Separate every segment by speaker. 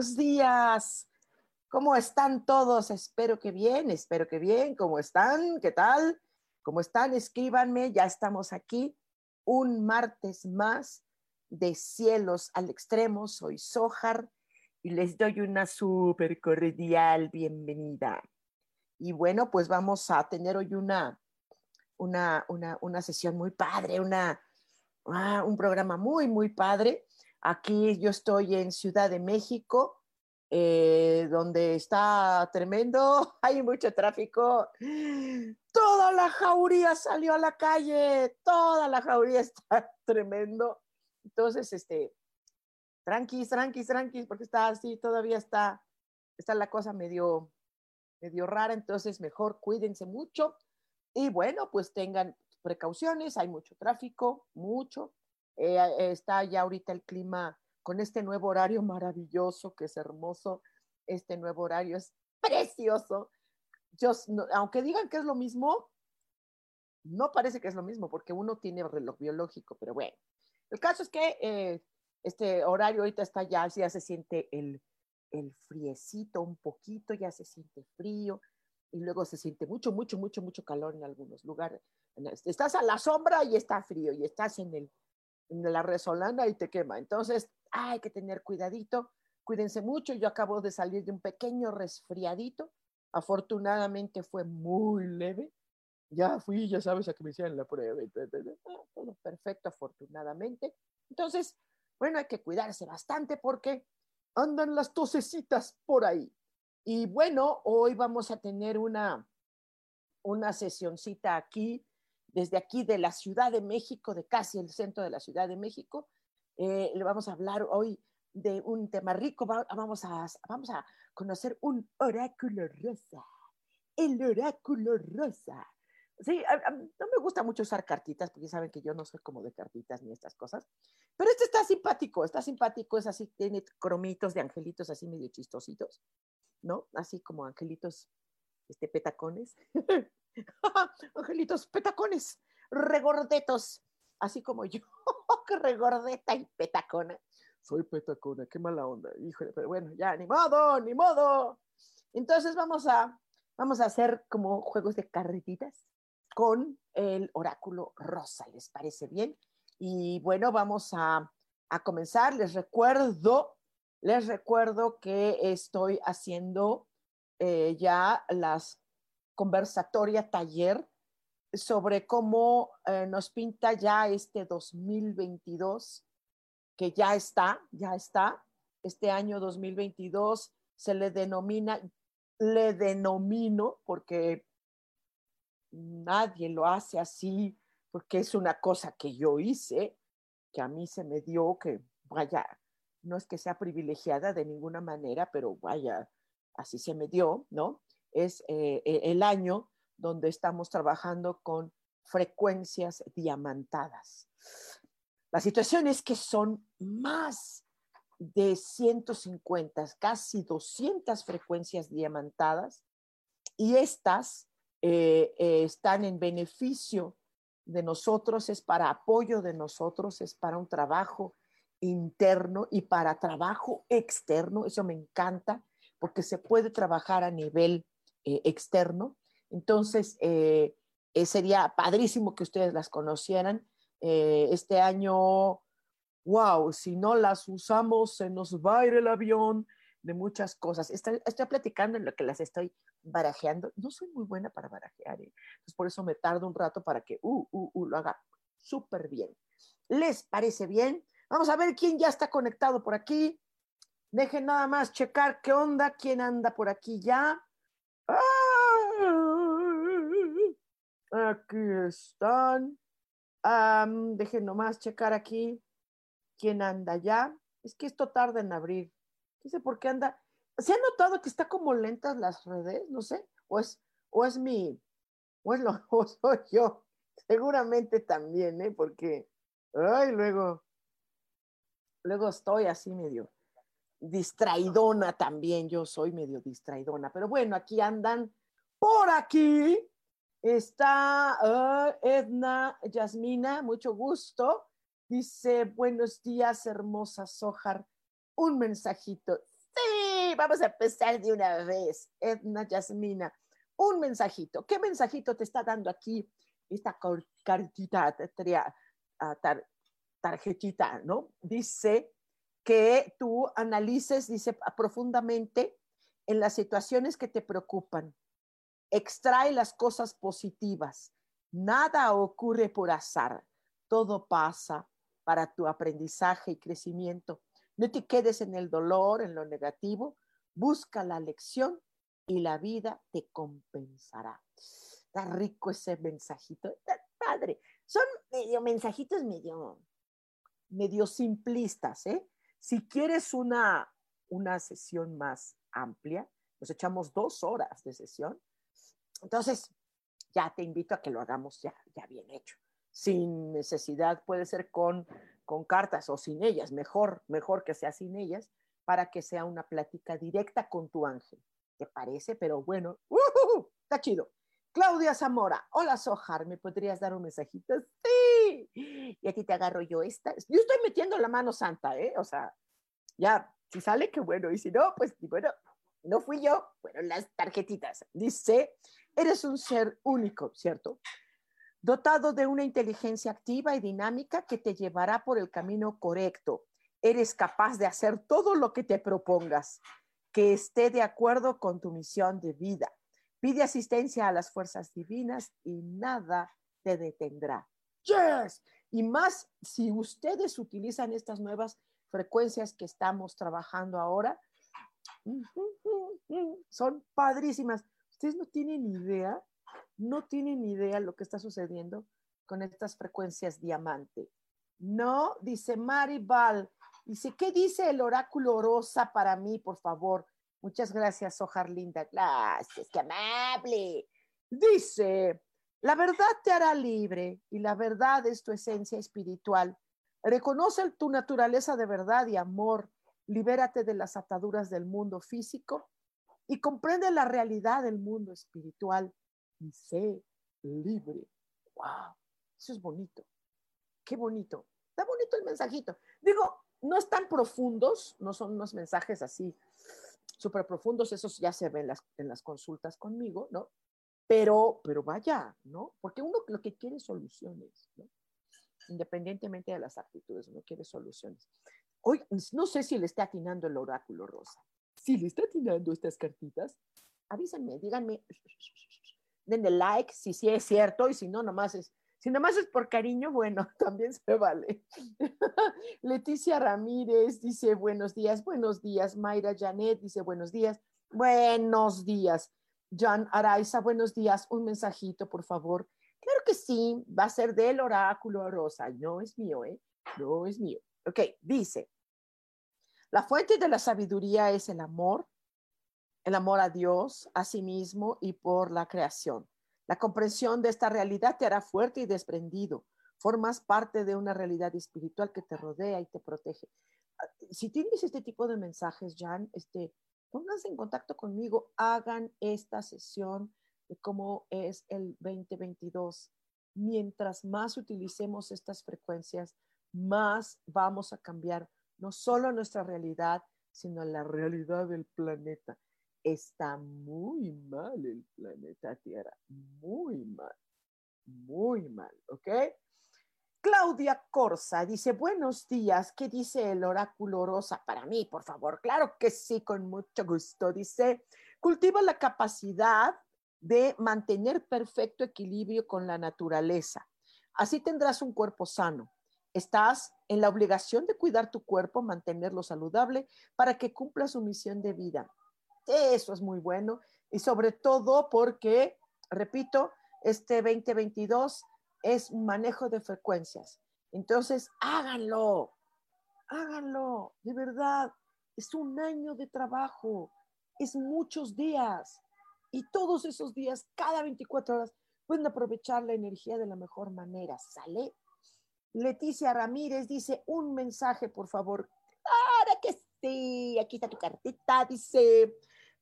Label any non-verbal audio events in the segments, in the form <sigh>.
Speaker 1: Buenos días. ¿Cómo están todos? Espero que bien, espero que bien. ¿Cómo están? ¿Qué tal? ¿Cómo están? Escríbanme, ya estamos aquí un martes más de cielos al extremo. Soy Sojar y les doy una súper cordial bienvenida. Y bueno, pues vamos a tener hoy una, una, una, sesión muy padre, una, ah, un programa muy, muy padre Aquí yo estoy en Ciudad de México, eh, donde está tremendo, <laughs> hay mucho tráfico. Toda la jauría salió a la calle, toda la jauría <laughs> está tremendo. Entonces, este, tranquis, tranquis, tranquis, porque está así, todavía está, está la cosa medio, medio rara, entonces mejor cuídense mucho. Y bueno, pues tengan precauciones, hay mucho tráfico, mucho. Eh, está ya ahorita el clima con este nuevo horario <laughs> maravilloso, que es hermoso. Este nuevo horario es precioso. Yo, aunque digan que es lo mismo, no parece que es lo mismo, porque uno tiene reloj biológico, pero bueno. El caso es que eh, este horario ahorita está ya, ya se siente el, el friecito un poquito, ya se siente frío y luego se siente mucho, mucho, mucho, mucho calor en algunos lugares. Estás a la sombra y está frío y estás en el la resolana y te quema. Entonces, hay que tener cuidadito, cuídense mucho. Yo acabo de salir de un pequeño resfriadito. Afortunadamente fue muy leve. Ya fui, ya sabes, a que me hicieron la prueba. Ah, todo perfecto, afortunadamente. Entonces, bueno, hay que cuidarse bastante porque andan las tosecitas por ahí. Y bueno, hoy vamos a tener una, una sesioncita aquí desde aquí de la Ciudad de México, de casi el centro de la Ciudad de México. Eh, le vamos a hablar hoy de un tema rico. vamos, a, vamos a conocer un oráculo rosa. El oráculo rosa. Sí, no me gusta mucho usar cartitas porque saben que yo no soy como de cartitas ni estas cosas. Pero este está simpático, está simpático, es así, tiene cromitos de angelitos así medio chistositos, ¿no? Así como angelitos, este, petacones. <laughs> <laughs> Angelitos petacones, regordetos, así como yo, <laughs> que regordeta y petacona. Soy petacona, qué mala onda, híjole, pero bueno, ya, ni modo, ni modo. Entonces vamos a, vamos a hacer como juegos de carretitas con el oráculo rosa, ¿les parece bien? Y bueno, vamos a, a comenzar. Les recuerdo, les recuerdo que estoy haciendo eh, ya las conversatoria taller sobre cómo eh, nos pinta ya este 2022, que ya está, ya está. Este año 2022 se le denomina, le denomino porque nadie lo hace así, porque es una cosa que yo hice, que a mí se me dio, que vaya, no es que sea privilegiada de ninguna manera, pero vaya, así se me dio, ¿no? Es eh, e, el año donde estamos trabajando con frecuencias diamantadas. La situación es que son más de 150, casi 200 frecuencias diamantadas y estas eh, eh, están en beneficio de nosotros, es para apoyo de nosotros, es para un trabajo interno y para trabajo externo. Eso me encanta porque se puede trabajar a nivel eh, externo. Entonces, eh, eh, sería padrísimo que ustedes las conocieran. este año wow, si no las usamos se nos va a ir el avión de muchas cosas. Estoy, platicando en lo que las estoy barajeando. No soy muy buena para barajear, ¿eh? por eso me tardo un rato para que uh, uh, uh, lo haga súper bien. ¿Les parece bien? Vamos a ver quién ya está conectado por aquí. Dejen nada más checar qué onda, quién anda por aquí ya. Aquí están. dejen nomás checar aquí quién anda ya. Es que esto tarda en abrir. No sé por qué anda. ¿Se ha notado que está como lentas las redes? No sé. O es, o es mi, o es lo, <laughs> o soy yo. Seguramente también, ¿eh? Porque, ay, luego, luego estoy así medio distraidona también. Yo soy medio distraidona. Pero bueno, aquí andan por aquí está uh, Edna Yasmina, mucho gusto. Dice, buenos días, hermosa Sojar. Un mensajito. Sí, vamos a empezar de una vez. Edna Yasmina, un mensajito. ¿Qué mensajito te está dando aquí esta cartita, tarjetita, ¿no? Dice que tú analices, dice, profundamente en las situaciones que te preocupan Extrae las cosas positivas. Nada ocurre por azar. Todo pasa para tu aprendizaje y crecimiento. No te quedes en el dolor, en lo negativo. Busca la lección y la vida te compensará. Está rico ese mensajito. Está padre. Son medio mensajitos medio, medio simplistas, ¿eh? Si quieres una, una sesión más amplia, nos echamos dos horas de sesión entonces, ya te invito a que lo hagamos ya, ya bien hecho, sin necesidad, puede ser con, con cartas o sin ellas, mejor, mejor que sea sin ellas, para que sea una plática directa con tu ángel. ¿Te parece? Pero bueno, está chido. Claudia Zamora, hola Sojar, ¿me podrías dar un mensajito? Sí. <laughs> Y aquí te agarro yo esta. Yo estoy metiendo la mano santa, ¿eh? O sea, ya, si sale, qué bueno. Y si no, pues bueno, no fui yo, fueron las tarjetitas. Dice, Eres un ser único, ¿cierto? Dotado de una inteligencia activa y dinámica que te llevará por el camino correcto. Eres capaz de hacer todo lo que te propongas, que esté de acuerdo con tu misión de vida. Pide asistencia a las fuerzas divinas y nada te detendrá. Yes. Y más si ustedes utilizan estas nuevas frecuencias que estamos trabajando ahora, son padrísimas. Ustedes no tienen idea, no tienen idea lo que está sucediendo con estas frecuencias diamante. No, dice Maribal, dice, ¿qué dice el oráculo rosa para mí, por favor? Muchas gracias, Ojar Linda. Gracias, qué amable. Dice, la verdad te hará libre y la verdad es tu esencia espiritual. Reconoce tu naturaleza de verdad y amor. Libérate de las ataduras del mundo físico y comprende la realidad del mundo espiritual y sé libre. ¡Wow! Eso es bonito. Qué bonito. Está bonito el mensajito. Digo, no están profundos, no son unos mensajes así súper profundos, esos ya se ven las, en las consultas conmigo, ¿no? Pero, pero vaya, ¿no? Porque uno lo que quiere es soluciones, ¿no? Independientemente de las actitudes, uno quiere soluciones. Hoy, no sé si le está atinando el oráculo rosa si le está atinando estas cartitas, avísenme, díganme, denle like si sí es cierto y si no, nomás es, si nomás es por cariño, bueno, <laughs> también se vale. <laughs> Leticia Ramírez dice buenos días, buenos días. Mayra Janet dice buenos días, buenos días. Jan Araiza, buenos días. Un mensajito, por favor. Claro que sí, va a ser del oráculo rosa. No es mío, ¿eh? No es mío. Ok, dice, la fuente de la sabiduría es el amor, el amor a Dios, a sí mismo y por la creación. La comprensión de esta realidad te hará fuerte y desprendido. Formas parte de una realidad espiritual que te rodea y te protege. Ah, si tienes este tipo de mensajes, Jan, este, pónganse en contacto conmigo, hagan esta sesión de cómo es el 2022. Mientras más utilicemos estas frecuencias, más vamos a cambiar no solo nuestra realidad, sino la realidad del planeta. Está muy mal el planeta Tierra, muy mal, muy mal, ¿ok? Claudia Corsa dice, buenos días, ¿qué dice el oráculo rosa para mí, por favor? Claro que sí, con mucho gusto. Dice, cultiva la capacidad de mantener perfecto equilibrio con la naturaleza. Así tendrás un cuerpo sano. Estás en la obligación de cuidar tu cuerpo, mantenerlo saludable para que cumpla su misión de vida. Eso es muy bueno y sobre todo porque, repito, este 2022 es manejo de frecuencias. Entonces, háganlo, háganlo, de verdad. Es un año de trabajo, es muchos días. Y todos esos días, cada 24 horas, pueden aprovechar la energía de la mejor manera. ¿Sale? Leticia Ramírez dice, un mensaje, por favor. Claro que sí, aquí está tu cartita. Dice,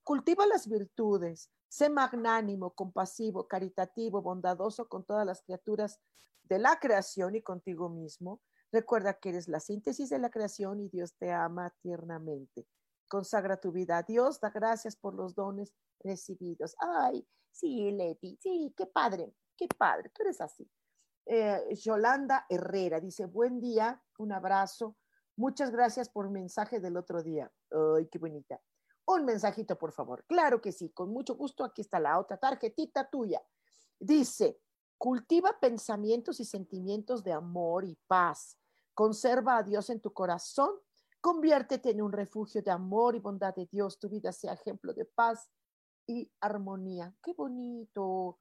Speaker 1: cultiva las virtudes, Sé magnánimo, compasivo, caritativo, bondadoso con todas las criaturas de la creación y contigo mismo. Recuerda que eres la síntesis de la creación y Dios te ama tiernamente. Consagra tu vida a Dios, da gracias por los dones recibidos. Ay, sí, Leti, sí, qué padre, qué padre, tú eres así. Eh, Yolanda Herrera dice, buen día, un abrazo. Muchas gracias por el mensaje del otro día. Ay, qué bonita. Un mensajito, por favor. Claro que sí, con mucho gusto. Aquí está la otra tarjetita tuya. Dice, cultiva pensamientos y sentimientos de amor y paz. Conserva a Dios en tu corazón. Conviértete en un refugio de amor y bondad de Dios. Tu vida sea ejemplo de paz y armonía. Qué bonito.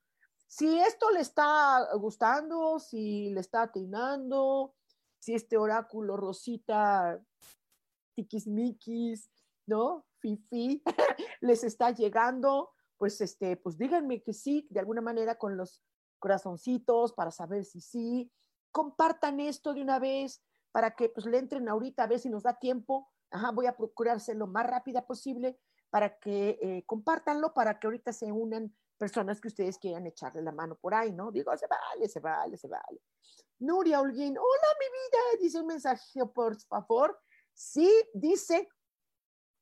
Speaker 1: Si esto le está gustando, si le está atinando, si este oráculo Rosita tiquismiquis, ¿no? Fifi, <laughs> les está llegando, pues este, pues díganme que sí, de alguna manera con los corazoncitos para saber si sí. Compartan esto de una vez para que pues le entren ahorita a ver si nos da tiempo. Ajá, voy a procurarse lo más rápida posible para que eh, compartanlo, para que ahorita se unan personas que ustedes quieran echarle la mano por ahí, ¿no? Digo, se vale, se vale, se vale. Nuria Holguín, hola mi vida, dice un mensaje, por favor. Sí, dice,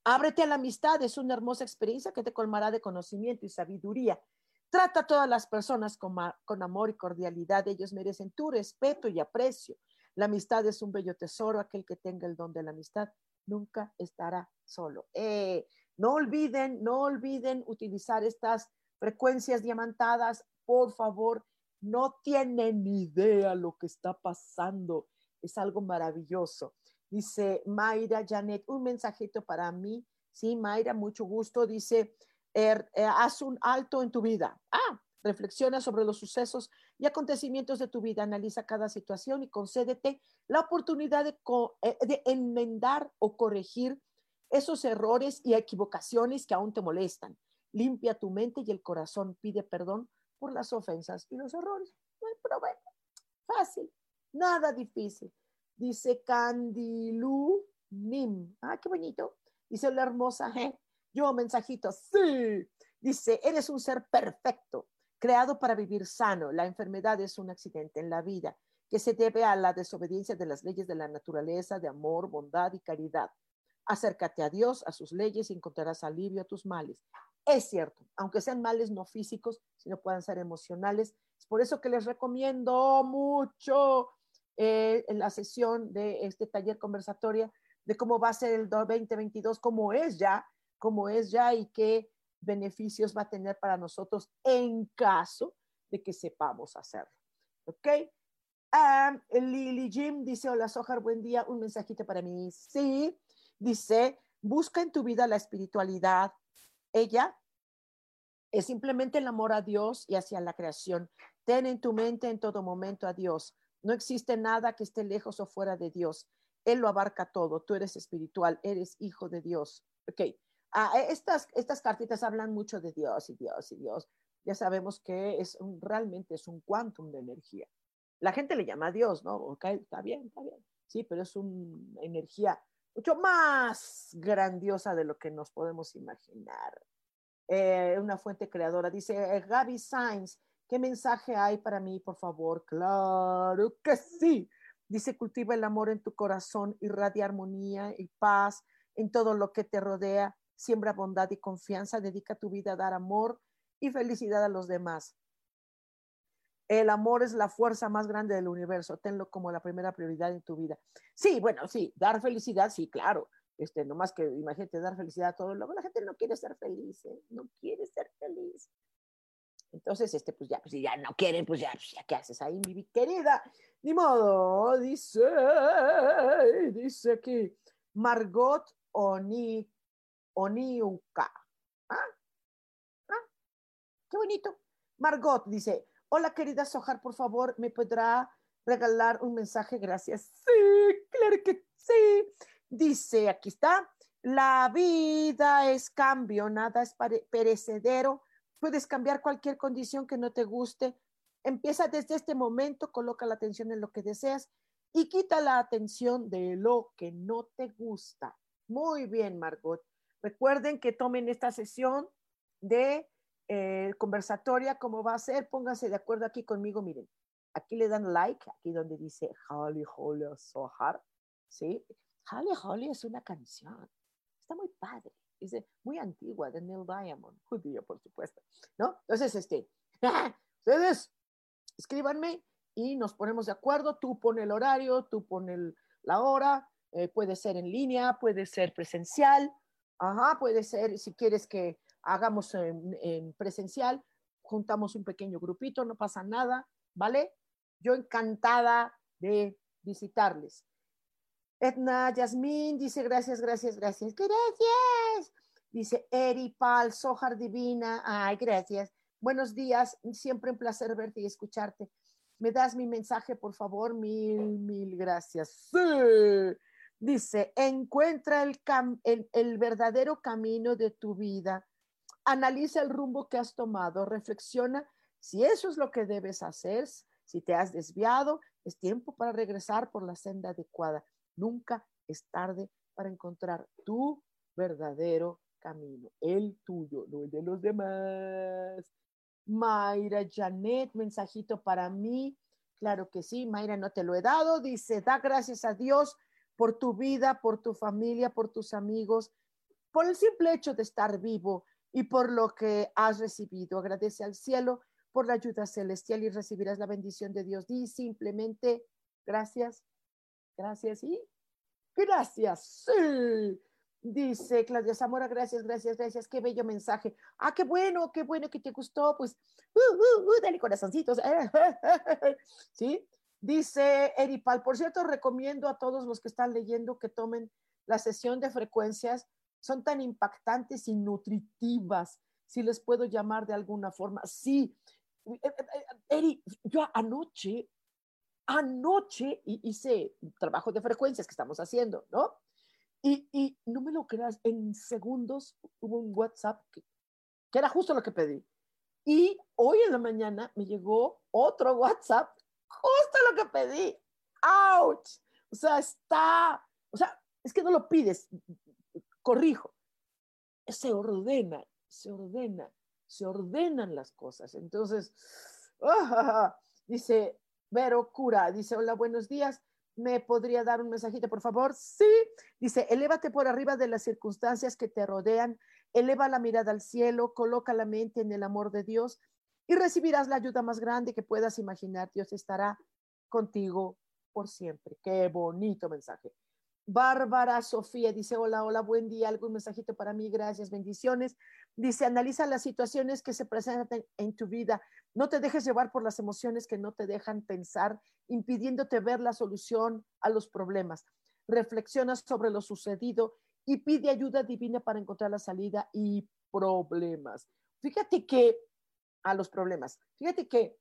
Speaker 1: Ábrete a la amistad, es una hermosa experiencia que te colmará de conocimiento y sabiduría. Trata a todas las personas con, amor y cordialidad, ellos merecen tu respeto y aprecio. La amistad es un bello tesoro, aquel que tenga el don de la amistad nunca estará solo. Eh, no olviden, no olviden utilizar estas frecuencias diamantadas, por favor, no tienen idea lo que está pasando. Es algo maravilloso. Dice Mayra Janet, un mensajito para mí. Sí, Mayra, mucho gusto. Dice, er, eh, haz un alto en tu vida. Ah, reflexiona sobre los sucesos y acontecimientos de tu vida, analiza cada situación y concédete la oportunidad de, eh, de enmendar o corregir esos errores y equivocaciones que aún te molestan. Limpia tu mente y el corazón, pide perdón por las ofensas y los errores. No hay problema. Fácil, nada difícil. Dice Candilu Nim. Ah, qué bonito. Dice la hermosa, ¿eh? Yo, mensajito, sí. Dice, eres un ser perfecto, creado para vivir sano. La enfermedad es un accidente en la vida que se debe a la desobediencia de las leyes de la naturaleza, de amor, bondad y caridad. Acércate a Dios, a sus leyes y encontrarás alivio a tus males. Es cierto, aunque sean males no físicos, sino puedan ser emocionales. Es por eso que les recomiendo mucho eh, en la sesión de este taller conversatoria de cómo va a ser el 2022, cómo es ya, cómo es ya y qué beneficios va a tener para nosotros en caso de que sepamos hacerlo. ¿Ok? Um, Lily Jim dice, hola Sojar, buen día, un mensajito para mí. Sí, dice, busca en tu vida la espiritualidad. Ella es simplemente el amor a Dios y hacia la creación. Ten en tu mente en todo momento a Dios. No existe nada que esté lejos o fuera de Dios. Él lo abarca todo. Tú eres espiritual, eres hijo de Dios. Ok. Ah, e, estas, estas cartitas hablan mucho de Dios y Dios y Dios. Ya sabemos que es realmente es un quantum de energía. La gente le llama a Dios, ¿no? Ok, está bien, está bien. Sí, pero es una energía mucho más grandiosa de lo que nos podemos imaginar. Eh, una fuente creadora. Dice eh, Gaby Sainz, ¿Qué mensaje hay para mí, por favor? Claro que sí. Dice, cultiva el amor en tu corazón, irradia armonía y paz en todo lo que te rodea, siembra bondad y confianza, dedica tu vida a dar amor y felicidad a los demás. El amor es la fuerza más grande del universo. Tenlo como la primera prioridad en tu vida. Sí, bueno, sí, dar felicidad, sí, claro. Este, no más que imagínate dar felicidad a todo. Luego la gente no quiere ser feliz, ¿eh? no quiere ser feliz. Entonces, este, pues ya, pues si ya no quieren, pues ya, pues ya, ¿qué haces ahí, mi querida? Ni modo, dice, dice aquí, Margot Oni, Oniuka. ¿Ah? ¿Ah? Qué bonito. Margot dice, hola querida Sojar, por favor, ¿me podrá regalar un mensaje? Gracias. Sí, claro que sí. Dice, aquí está, la vida es cambio, nada es perecedero. Puedes cambiar cualquier condición que no te guste. Empieza desde este momento, coloca la atención en lo que deseas y quita la atención de lo que no te gusta. Muy bien, Margot. Recuerden que tomen esta sesión de eh, conversatoria, como va a ser, pónganse de acuerdo aquí conmigo, miren, aquí le dan like, aquí donde dice Holly Holly Sohar, ¿sí? Holly Holly es una canción, está muy padre, dice, muy antigua, de Neil Diamond, <laughs> judío, por supuesto, ¿no? Entonces, este, <laughs> ustedes escríbanme y nos ponemos de acuerdo, tú pon el horario, tú pon la hora, eh, puede ser en línea, puede ser presencial, ajá, puede ser, si quieres que hagamos en, presencial, juntamos un pequeño grupito, no pasa nada, ¿vale? Yo encantada de visitarles. Edna Yasmín dice gracias, gracias, gracias. Gracias. Dice Eri Pal, Sojar Divina. Ay, gracias. Buenos días. Siempre un placer verte y escucharte. ¿Me das mi mensaje, por favor? Mil, mil gracias. Dice, encuentra el, el verdadero camino de tu vida analiza el rumbo que has tomado, reflexiona si eso es lo que debes hacer, si te has desviado, es tiempo para regresar por la senda adecuada. Nunca es tarde para encontrar tu verdadero camino, el tuyo, no el de los demás. Mayra Janet, mensajito para mí. Claro que sí, Mayra, no te lo he dado. Dice, da gracias a Dios por tu vida, por tu familia, por tus amigos, por el simple hecho de estar vivo, y por lo que has recibido. Agradece al cielo por la ayuda celestial y recibirás la bendición de Dios. Di simplemente gracias, gracias y gracias. Dice Claudia Zamora, gracias, gracias, gracias. Qué bello mensaje. Ah, qué bueno, qué bueno que te gustó. Pues, uh, uh, uh, dale corazoncitos. <laughs> ¿Sí? Dice Eripal, por cierto, recomiendo a todos los que están leyendo que tomen la sesión de frecuencias son tan impactantes y nutritivas, si les puedo llamar de alguna forma. Sí, eh, eh, eh, Eri, yo anoche, anoche hice trabajo de frecuencias que estamos haciendo, ¿no? Y, y no me lo creas, en segundos hubo un WhatsApp que, era justo lo que pedí. Y hoy en la mañana me llegó otro WhatsApp, justo lo que pedí. ¡Ouch! O sea, está, o sea, es que no lo pides, corrijo, se ordena, se ordena, se ordenan las cosas. Entonces, ah, dice Vero Cura, dice, hola, buenos días. ¿Me podría dar un mensajito, por favor? Sí. Dice, elévate por arriba de las circunstancias que te rodean, eleva la mirada al cielo, coloca la mente en el amor de Dios y recibirás la ayuda más grande que puedas imaginar. Dios estará contigo por siempre. Qué bonito mensaje. Bárbara Sofía dice, hola, hola, buen día, algún mensajito para mí, gracias, bendiciones. Dice, analiza las situaciones que se presentan en tu vida. No te dejes llevar por las emociones que no te dejan pensar, impidiéndote ver la solución a los problemas. Reflexiona sobre lo sucedido y pide ayuda divina para encontrar la salida y problemas. Fíjate que a los problemas, fíjate que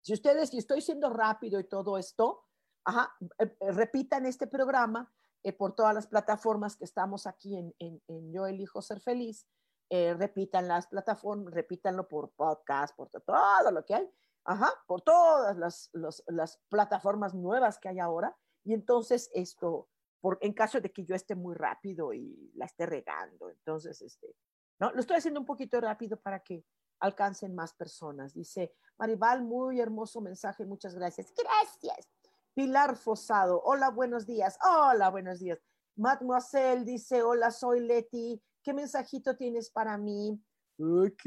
Speaker 1: si ustedes, y estoy siendo rápido y todo esto, ajá, eh, eh, repitan este programa eh, por todas las plataformas que estamos aquí en, en, Yo Elijo Ser Feliz. Eh, repitan las plataformas, repítanlo por podcast, por todo lo que hay, ajá, por todas las, las plataformas nuevas que hay ahora. Y entonces esto, por, en caso de que yo esté muy rápido y la esté regando, entonces, este, ¿no? Lo estoy haciendo un poquito rápido para que alcancen más personas. Dice Maribal, muy hermoso mensaje, muchas gracias. Gracias. Pilar Fosado, hola, buenos días. Hola, buenos días. Mademoiselle dice, hola, soy Leti. ¿Qué mensajito tienes para mí? Ok,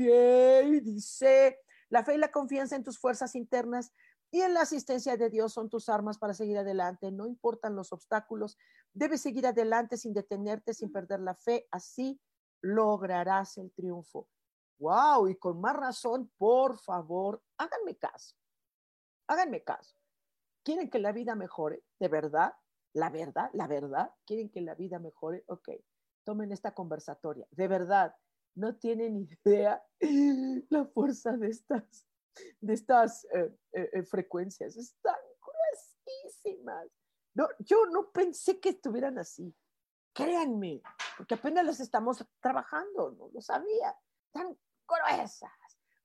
Speaker 1: dice, La fe y la confianza en tus fuerzas internas y en la asistencia de Dios son tus armas para seguir adelante. No importan los obstáculos, debes seguir adelante sin detenerte, sin perder la fe. Así lograrás el triunfo. ¡Wow! Y con más razón, por favor, háganme caso. Háganme caso. ¿Quieren que la vida mejore? ¿De verdad? ¿La verdad? ¿La verdad? ¿Quieren que la vida mejore? Ok, tomen esta conversatoria. De verdad, no tienen <laughs> idea la fuerza de estas, de estas eh, eh, eh, frecuencias. Están gruesísimas. No, yo no pensé que estuvieran así. Créanme, porque apenas las estamos trabajando, no lo sabía. Tan gruesas.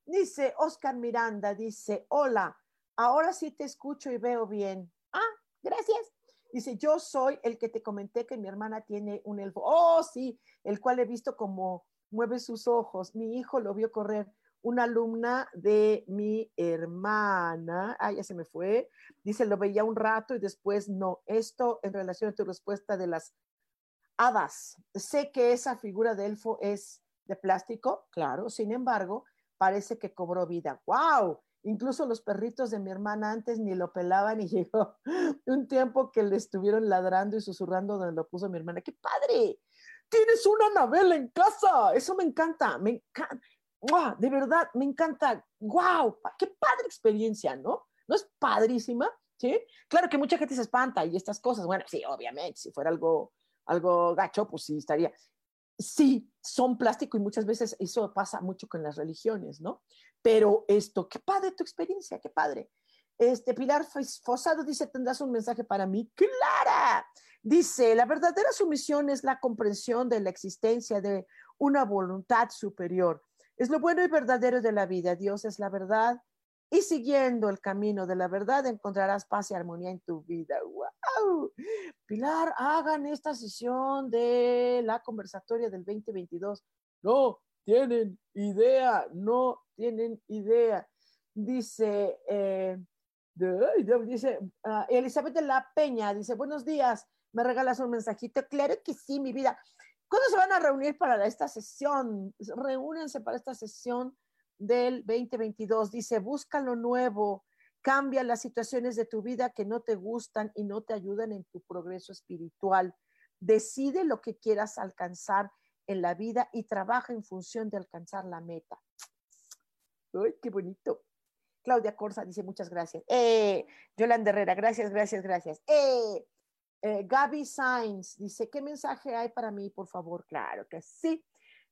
Speaker 1: Dice Oscar Miranda, dice, hola, ahora sí te escucho y veo bien. Ah, gracias. Dice, yo soy el que te comenté que mi hermana tiene un elfo. Oh, sí, el cual he visto como mueve sus ojos. Mi hijo lo vio correr. Una alumna de mi hermana, ah, ya se me fue, dice, lo veía un rato y después no. Esto en relación a tu respuesta de las hadas. Sé que esa figura de elfo es de plástico, claro, sin embargo, parece que cobró vida. ¡Wow! Incluso los perritos de mi hermana antes ni lo pelaban y <laughs> llegó un tiempo que le estuvieron ladrando y susurrando donde lo puso mi hermana. ¡Qué padre! Tienes una Anabela en casa. Eso me encanta. Me encanta. De verdad, me encanta. ¡Wow! ¡Qué padre experiencia, ¿no? ¿No es padrísima? ¿Sí? Claro que mucha gente se espanta y estas cosas. Bueno, sí, obviamente, si fuera algo, algo gacho, pues sí estaría sí son plástico y muchas veces eso pasa mucho con las religiones, ¿no? Pero esto, qué padre tu experiencia, qué padre. Este Pilar Fosado dice, tendrás un mensaje para mí. Clara, dice, la verdadera sumisión es la comprensión de la existencia de una voluntad superior. Es lo bueno y verdadero de la vida. Dios es la verdad y siguiendo el camino de la verdad encontrarás paz y armonía en tu vida. ¡Wow! Pilar, hagan esta sesión de la conversatoria del 2022. No tienen idea, no tienen idea. Dice, eh, dice uh, Elizabeth de la Peña, dice, buenos días, ¿me regalas un mensajito? Claro que sí, mi vida. ¿Cuándo se van a reunir para esta sesión? Reúnense para esta sesión del 2022. Dice, busca lo nuevo, cambia las situaciones de tu vida que no te gustan y no te ayudan en tu progreso espiritual. Decide lo que quieras alcanzar en la vida y trabaja en función de alcanzar la meta. ¡Ay, qué bonito! Claudia Corsa dice muchas gracias. Eh, Yolanda Herrera, gracias, gracias, gracias. Eh, eh, Gaby Sainz dice, ¿qué mensaje hay para mí, por favor? Claro que sí.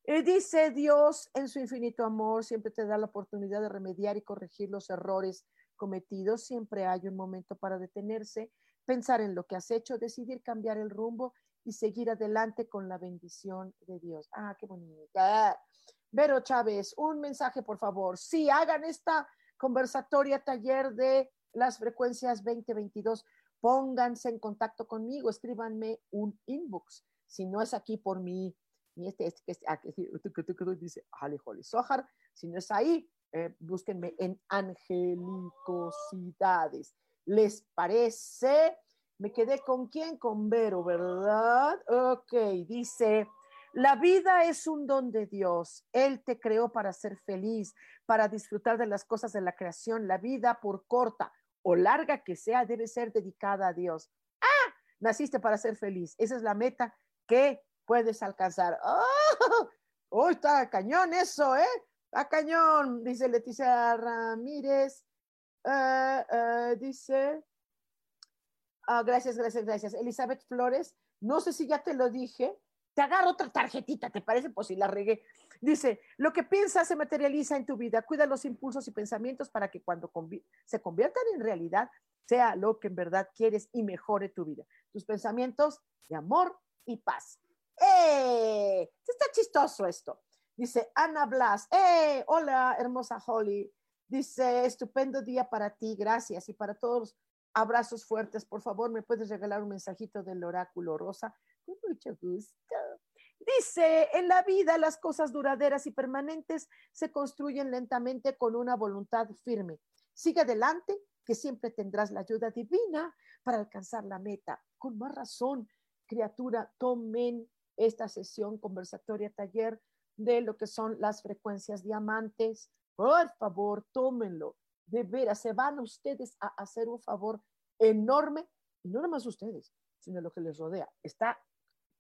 Speaker 1: Y dice Dios en su infinito amor siempre te da la oportunidad de remediar y corregir los errores cometidos. Siempre hay un momento para detenerse, pensar en lo que has hecho, decidir cambiar el rumbo y seguir adelante con la bendición de Dios. Ah, qué bonita. Vero Chávez, un mensaje, por favor. Sí, hagan esta conversatoria taller de las frecuencias 2022. Pónganse en contacto conmigo, escríbanme un inbox. Si no es aquí por mi y este, este, este, aquí, dice Hale Hole Sohar. Si no es ahí, eh, búsquenme en angelicosidades. ¿Les parece? Me quedé con quién? Con Vero, ¿verdad? Ok, dice, la vida es un don de Dios. Él te creó para ser feliz, para disfrutar de las cosas de la creación. La vida, por corta o larga que sea, debe ser dedicada a Dios. Ah, naciste para ser feliz. Esa es la meta que puedes alcanzar. ¡Oh! está cañón eso, ¿eh? Está cañón, dice Leticia Ramírez. Eh, eh, dice, ah, gracias, gracias, gracias. Elizabeth Flores, no sé si ya te lo dije. Te agarro otra tarjetita, ¿te parece? Pues si la regué. Dice, lo que piensas se materializa en tu vida. Cuida los impulsos y pensamientos para que cuando se conviertan en realidad, sea lo que en verdad quieres y mejore tu vida. Tus pensamientos de amor y paz. ¡Eh! Está chistoso esto. Dice Ana Blas. ¡Eh! Hola, hermosa Holly. Dice, estupendo día para ti, gracias. Y para todos, abrazos fuertes. Por favor, ¿me puedes regalar un mensajito del oráculo rosa? Con mucho gusto. Dice, en la vida las cosas duraderas y permanentes se construyen lentamente con una voluntad firme. Sigue adelante, que siempre tendrás la ayuda divina para alcanzar la meta. Con más razón, criatura, tomen esta sesión conversatoria taller de lo que son las frecuencias diamantes Por favor, tómenlo. De veras, se van ustedes a hacer un favor enorme, y no nada más ustedes, sino lo que les rodea. Está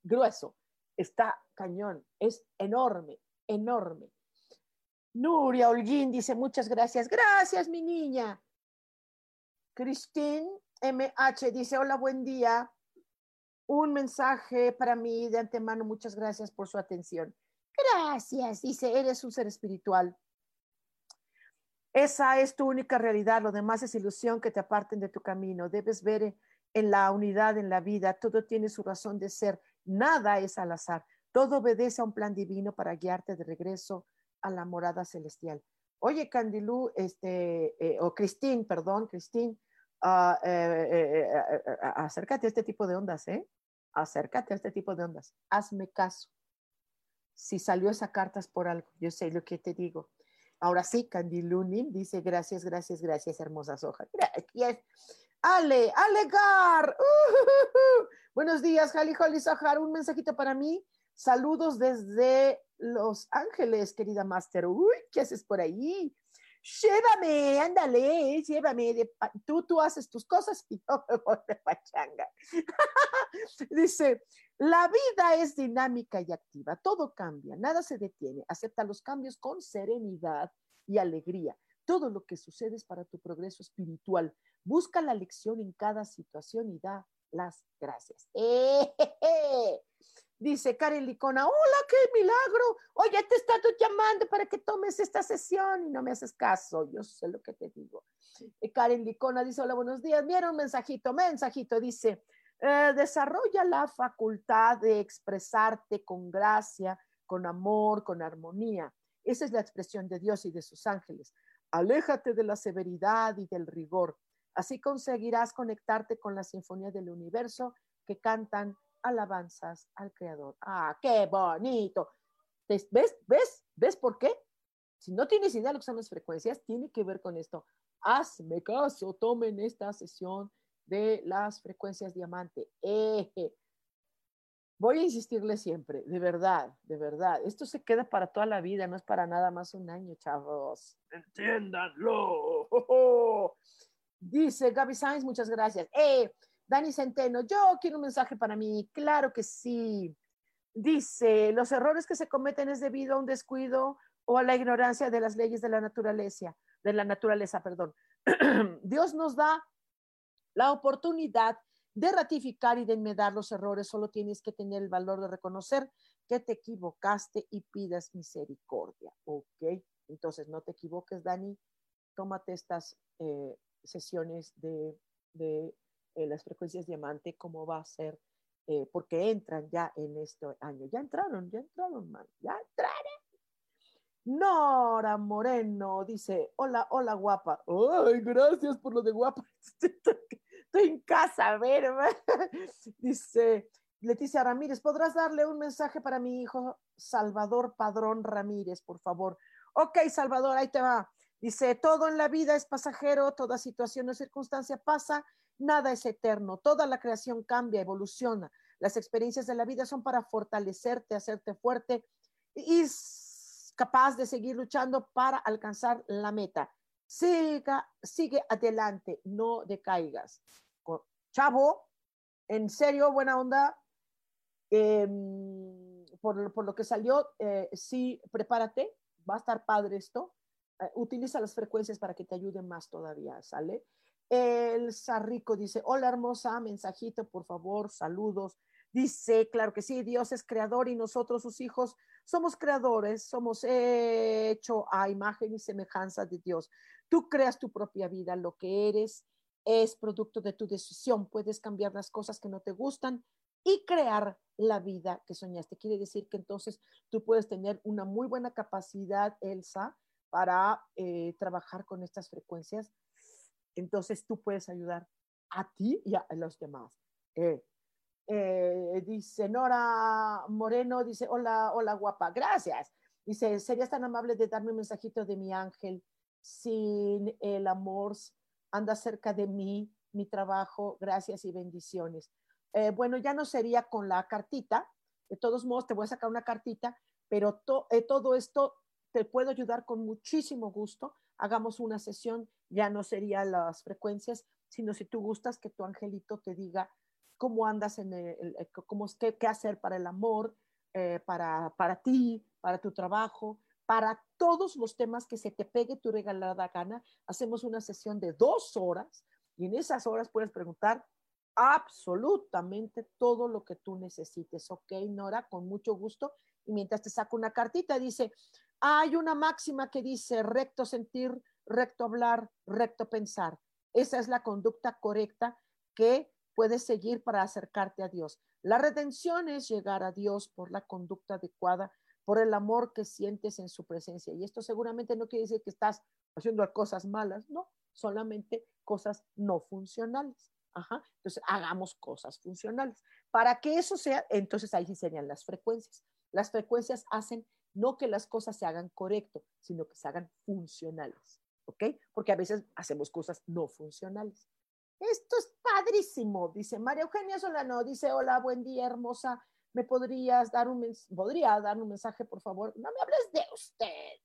Speaker 1: grueso, está cañón, es enorme, enorme. Nuria Holguín dice, muchas gracias. Gracias, mi niña. Christine MH dice, hola, buen día. Un mensaje para mí de antemano, muchas gracias por su atención. Gracias, dice, eres un ser espiritual. Esa es tu única realidad, lo demás es ilusión que te aparten de tu camino. Debes ver en la unidad, en la vida, todo tiene su razón de ser, nada es al azar, todo obedece a un plan divino para guiarte de regreso a la morada celestial. Oye, Candilú, este, eh, o Cristín, perdón, Cristín, uh, eh, eh, acércate a este tipo de ondas, ¿eh? Acércate a este tipo de ondas. Hazme caso. Si salió esa carta es por algo, yo sé lo que te digo. Ahora sí, Candilunin dice gracias, gracias, gracias, hermosas hojas. Gracias. Ale, Alegar. Uh, Buenos días, Jali Jali Sahar. Un mensajito para mí. Saludos desde Los Ángeles, querida Master. Uy, ¿qué haces por ahí? Llévame, ándale, llévame. tú, tú haces tus cosas y yo me voy de pachanga. <laughs> Dice, la vida es dinámica y activa, todo cambia, nada se detiene. Acepta los cambios con serenidad y alegría. Todo lo que sucede es para tu progreso espiritual. Busca la lección en cada situación y da las gracias. <laughs> ¡Eh, Dice Karen Licona, hola, qué milagro. Oye, te está llamando para que tomes esta sesión y no me haces caso. Yo sé lo que te digo. Eh, Karen Licona dice, hola, buenos días. Mira un mensajito, mensajito. Dice, eh, desarrolla la facultad de expresarte con gracia, con amor, con armonía. Esa es la expresión de Dios y de sus ángeles. Aléjate de la severidad y del rigor. Así conseguirás conectarte con la sinfonía del universo que cantan alabanzas al Creador. ¡Ah, qué bonito! ¿Ves? ¿Ves? ¿Ves por qué? Si no tienes idea de las frecuencias, tiene que ver con esto. Hazme caso, tomen esta sesión de las frecuencias diamante. Voy a insistirle siempre, de verdad, de verdad. Esto se queda para toda la vida, no es para nada más un año, chavos. Entiéndanlo. <laughs> Dice Gaby Sainz, muchas gracias. Eh, Dani Centeno, yo quiero un mensaje para mí. Claro que sí. Dice, los errores que se cometen es debido a un descuido o a la ignorancia de las leyes de la naturaleza, de la naturaleza, perdón. <clears throat> Dios nos da la oportunidad de ratificar y de enmendar los errores. Solo tienes que tener el valor de reconocer que te equivocaste y pidas misericordia. ¿Ok? Entonces, no te equivoques, Dani. Tómate estas eh, sesiones de eh, las frecuencias diamante, cómo va a ser, eh, porque entran ya en este año. Ya entraron, ya entraron, man, ya entraron. Nora Moreno dice, hola, hola, guapa. Ay, gracias por lo de guapa. <laughs> Estoy en casa, a ver. Dice Leticia Ramírez, ¿podrás darle un mensaje para mi hijo Salvador Padrón Ramírez, por favor? Ok, Salvador, ahí te va. Dice, todo en la vida es pasajero, toda situación o circunstancia pasa Nada es eterno, toda la creación cambia, evoluciona. Las experiencias de la vida son para fortalecerte, hacerte fuerte y capaz de seguir luchando para alcanzar la meta. Siga, sigue adelante, no decaigas. Chavo, en serio, buena onda. Em, por, lo que salió, eh, sí, prepárate, va a estar padre esto. Eh, utiliza las frecuencias para que te ayuden más todavía, ¿sale? El Sarrico dice, hola hermosa, mensajito, por favor, saludos. Dice, claro que sí, Dios es creador y nosotros, sus hijos, somos creadores, somos hecho a imagen y semejanza de Dios. Tú creas tu propia vida, lo que eres es producto de tu decisión. Puedes cambiar las cosas que no te gustan y crear la vida que soñaste. Quiere decir que entonces tú puedes tener una muy buena capacidad, Elsa, para eh, trabajar con estas frecuencias entonces tú puedes ayudar a ti y a los demás. Eh, eh, dice Nora Moreno, dice, hola, hola guapa, gracias. Dice, ¿serías tan amable de darme un mensajito de mi ángel? Sin el amor anda cerca de mí, mi trabajo, gracias y bendiciones. Eh, bueno, ya no sería con la cartita, de todos modos te voy a sacar una cartita, pero todo esto te puedo ayudar con muchísimo gusto. Hagamos una sesión, ya no sería las frecuencias, sino si tú gustas que tu angelito te diga cómo andas en el, cómo, qué, qué hacer para el amor, eh, para, para ti, para tu trabajo, para todos los temas que se te pegue tu regalada gana. Hacemos una sesión de dos horas y en esas horas puedes preguntar absolutamente todo lo que tú necesites. Ok, Nora, con mucho gusto. Y mientras te saco una cartita, dice, hay una máxima que dice recto sentir, recto hablar, recto pensar. Esa es la conducta correcta que puedes seguir para acercarte a Dios. La redención es llegar a Dios por la conducta adecuada por el amor que sientes en su presencia. Y esto seguramente no quiere decir que estás haciendo cosas malas, no, solamente cosas no funcionales. Ajá. Entonces, hagamos cosas funcionales. Para que eso sea, entonces ahí sí serían las frecuencias. Las frecuencias hacen no que las cosas se hagan correcto, sino que se hagan funcionales. ¿Ok? Porque a veces hacemos cosas no funcionales. Esto es padrísimo, dice María Eugenia Solano. Dice, hola, buen día, hermosa. ¿Me podrías dar un, podría dar un mensaje, por favor? No me hables de usted,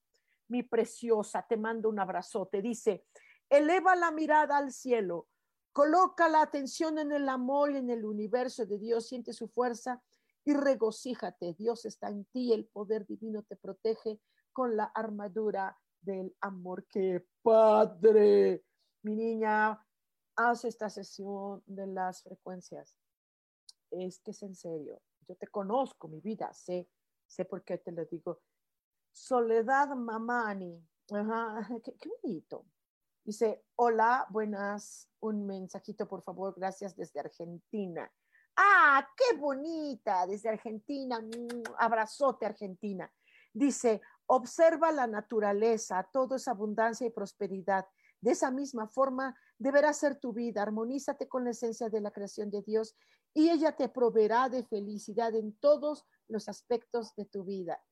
Speaker 1: mi preciosa, te mando un abrazote. Dice, eleva la mirada al cielo, coloca la atención en el amor y en el universo de Dios, siente su fuerza y regocíjate. Dios está en ti, el poder divino te protege con la armadura del amor. ¡Qué padre! Mi niña, haz esta sesión de las frecuencias. Es que es en serio yo te conozco, mi vida, sé, sé por qué te lo digo. Soledad Mamani, Ajá, <laughs> qué, bonito. Dice, hola, buenas, un mensajito, por favor, gracias desde Argentina. Ah, qué bonita, desde Argentina, mm, abrazote Argentina. Dice, observa la naturaleza, todo es abundancia y prosperidad. De esa misma forma deberá ser tu vida. Armonízate con la esencia de la creación de Dios y ella te proveerá de felicidad en todos los aspectos de tu vida.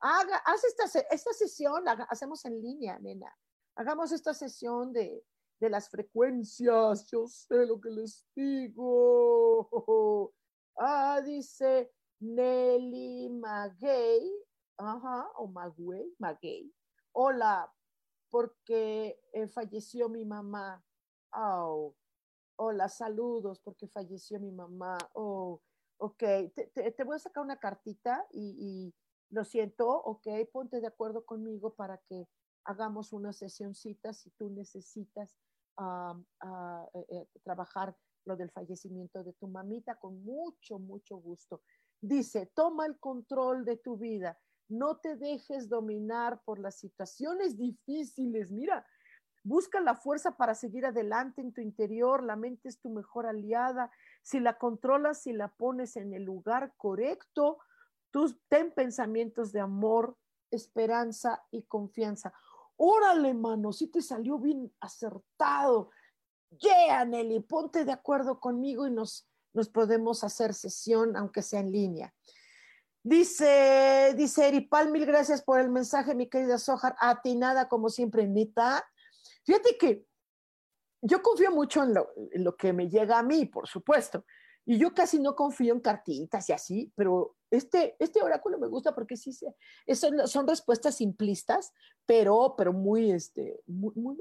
Speaker 1: Haga, haz esta, esta sesión, hacemos en línea, nena. Hagamos esta sesión de, de las frecuencias. Yo sé lo que les digo. Ah, dice Nelly Maguey. Ajá, o Maguey, Maguey. Hola, porque eh, falleció mi mamá. Oh, hola, saludos porque falleció mi mamá. Oh, ok, te, voy a sacar una cartita y, lo siento, ok, ponte de acuerdo conmigo para que hagamos una sesioncita si tú necesitas eh, eh, trabajar lo del fallecimiento de tu mamita con mucho, mucho gusto. Dice, toma el control de tu vida no te dejes dominar por las situaciones difíciles. Mira, busca la fuerza para seguir adelante en tu interior. La mente es tu mejor aliada. Si la controlas, si la pones en el lugar correcto, tú ten pensamientos de amor, esperanza y confianza. Órale, mano, si te salió bien acertado. Yeah, Nelly, ponte de acuerdo conmigo y nos, nos podemos hacer sesión, aunque sea en línea. Dice, dice Eripal, mil gracias por el mensaje, mi querida Sojar, atinada como siempre, neta. Fíjate que yo confío mucho en lo, que me llega a mí, por supuesto, y yo casi no confío en cartitas y así, pero este, este oráculo me gusta porque sí, son, son respuestas simplistas, pero, pero muy, este, muy, muy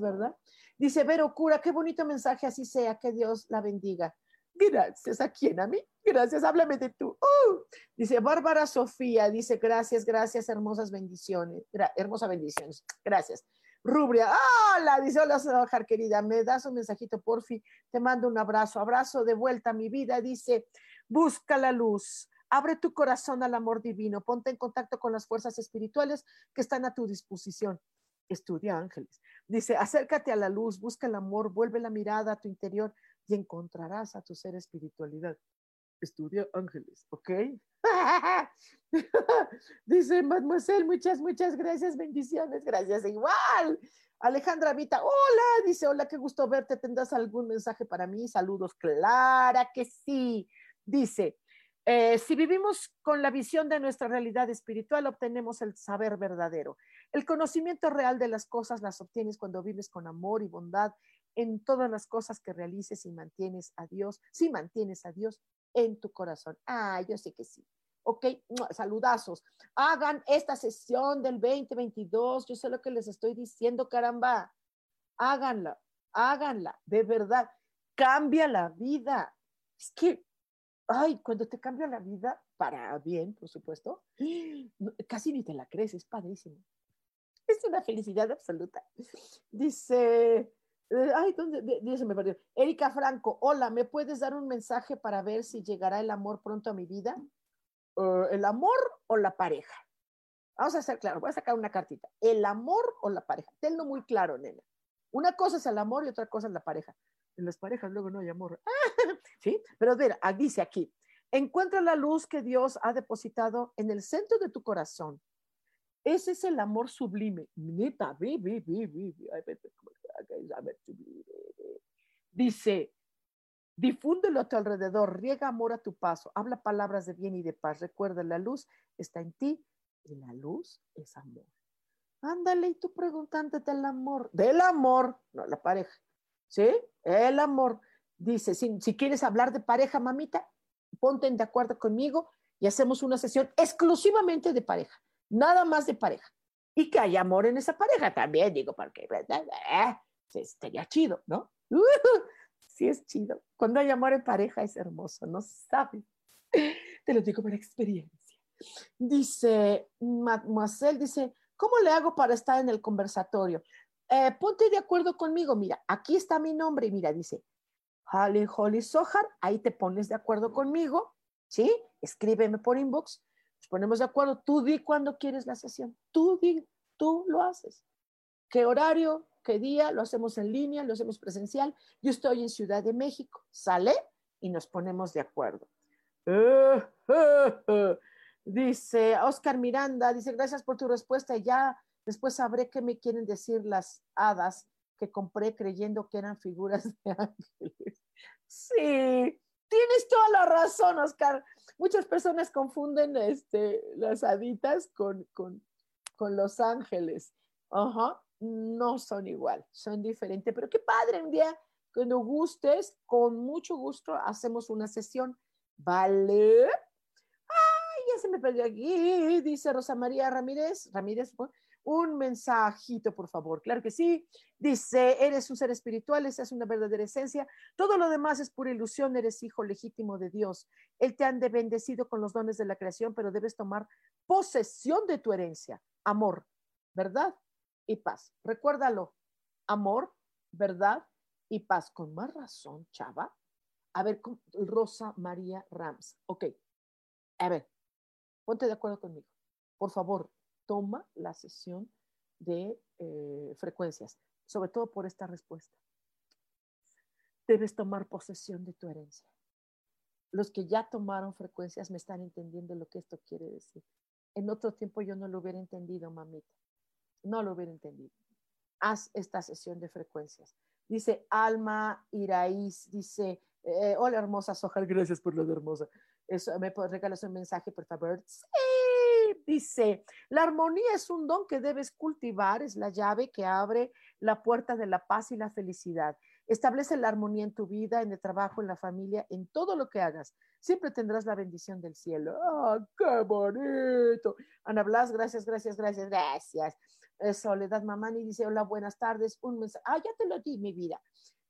Speaker 1: ¿verdad? Dice, Vero Cura, qué bonito mensaje, así sea, que Dios la bendiga. Gracias. ¿A quién? ¿A mí? Gracias. Háblame de tú. Uh. Dice Bárbara Sofía, dice gracias, gracias, hermosas bendiciones. hermosa bendiciones. Gracias. Rubria, hola, dice hola, Sojar querida, me das un mensajito, porfi, te mando un abrazo, abrazo de vuelta a mi vida, dice, busca la luz, abre tu corazón al amor divino, ponte en contacto con las fuerzas espirituales que están a tu disposición. Estudia ángeles. Dice, acércate a la luz, busca el amor, vuelve la mirada a tu interior, y encontrarás a tu ser espiritualidad. Estudia ángeles, ¿ok? <laughs> Dice Mademoiselle, muchas, muchas gracias, bendiciones, gracias, igual. Alejandra Vita, hola, dice, hola, qué gusto verte, ¿tendrás algún mensaje para mí? Saludos, Clara que sí. Dice, eh, si vivimos con la visión de nuestra realidad espiritual, obtenemos el saber verdadero. El conocimiento real de las cosas las obtienes cuando vives con amor y bondad en todas las cosas que realices y mantienes a Dios, si mantienes a Dios en tu corazón. Ah, yo sé que sí. Ok, saludazos. Hagan esta sesión del 2022. Yo sé lo que les estoy diciendo, caramba. Háganla, háganla, de verdad. Cambia la vida. Es que, ay, cuando te cambia la vida, para bien, por supuesto, casi ni te la crees, es padrísimo. Es una felicidad absoluta. Dice, eh, ay, ¿dónde? Me perdió. Erika Franco, hola, ¿me puedes dar un mensaje para ver si llegará el amor pronto a mi vida? Eh, ¿El amor o la pareja? Vamos a hacer claro, voy a sacar una cartita. ¿El amor o la pareja? Tenlo muy claro, nena. Una cosa es el amor y otra cosa es la pareja. En las parejas luego no hay amor. <laughs> ¿Sí? Pero mira, ah, dice aquí, encuentra la luz que Dios ha depositado en el centro de tu corazón ese es el amor sublime. Neta, vi, vi, vi, vi. Dice, difúndelo a tu alrededor, riega amor a tu paso, habla palabras de bien y de paz. Recuerda, la luz está en ti y la luz es amor. Ándale, y tú preguntándote del amor, del amor, no la pareja, ¿sí? El amor. Dice, si, quieres hablar de pareja, mamita, ponte de acuerdo conmigo y hacemos una sesión exclusivamente de pareja nada más de pareja. Y que haya amor en esa pareja también, digo, porque eh, estaría chido, ¿no? sí es chido. Cuando hay amor en pareja es hermoso, no sabes. Te lo digo por experiencia. Dice, Mademoiselle, dice, ¿cómo le hago para estar en el conversatorio? Eh, ponte de acuerdo conmigo, mira, aquí está mi nombre, mira, dice, Holly Holly Sohar, ahí te pones de acuerdo conmigo, ¿sí? Escríbeme por inbox nos ponemos de acuerdo, tú di cuándo quieres la sesión, tú di, tú lo haces. ¿Qué horario? ¿Qué día? Lo hacemos en línea, lo hacemos presencial. Yo estoy en Ciudad de México, sale y nos ponemos de acuerdo. <laughs> dice Oscar Miranda, dice, gracias por tu respuesta. Ya después sabré qué me quieren decir las hadas que compré creyendo que eran figuras <laughs> de ángeles. Sí, tienes toda la razón, Oscar muchas personas confunden este, las haditas con, con, con los ángeles. Ajá, no son igual, son diferentes, pero qué padre, un día cuando gustes, con mucho gusto hacemos una sesión, ¿vale? Ay, ya se me perdió aquí, dice Rosa María Ramírez, Ramírez, un mensajito, por favor. Claro que sí. Dice, eres un ser espiritual, esa es una verdadera esencia. Todo lo demás es pura ilusión, eres hijo legítimo de Dios. Él te han de bendecido con los dones de la creación, pero debes tomar posesión de tu herencia. Amor, verdad y paz. Recuérdalo. Amor, verdad y paz. Con más razón, chava. A ver, Rosa María Rams. Ok. A ver, ponte de acuerdo conmigo. Por favor, toma la sesión de eh, frecuencias, sobre todo por esta respuesta. Debes tomar posesión de tu herencia. Los que ya tomaron frecuencias me están entendiendo lo que esto quiere decir. En otro tiempo yo no lo hubiera entendido, mamita. No lo hubiera entendido. Haz esta sesión de frecuencias. Dice Alma Iraíz, dice, eh, hola hermosa Sojar, gracias por lo hermosa. Eso, ¿Me regalas un mensaje, por favor? Sí Dice, la armonía es un don que debes cultivar, es la llave que abre la puerta de la paz y la felicidad. Establece la armonía en tu vida, en el trabajo, en la familia, en todo lo que hagas. Siempre tendrás la bendición del cielo. ¡Ah, qué bonito! Ana Blas, gracias, gracias, gracias, gracias. Eh, Soledad Mamani dice, hola, buenas tardes. Un mensaje. Ah, ya te lo di, mi vida.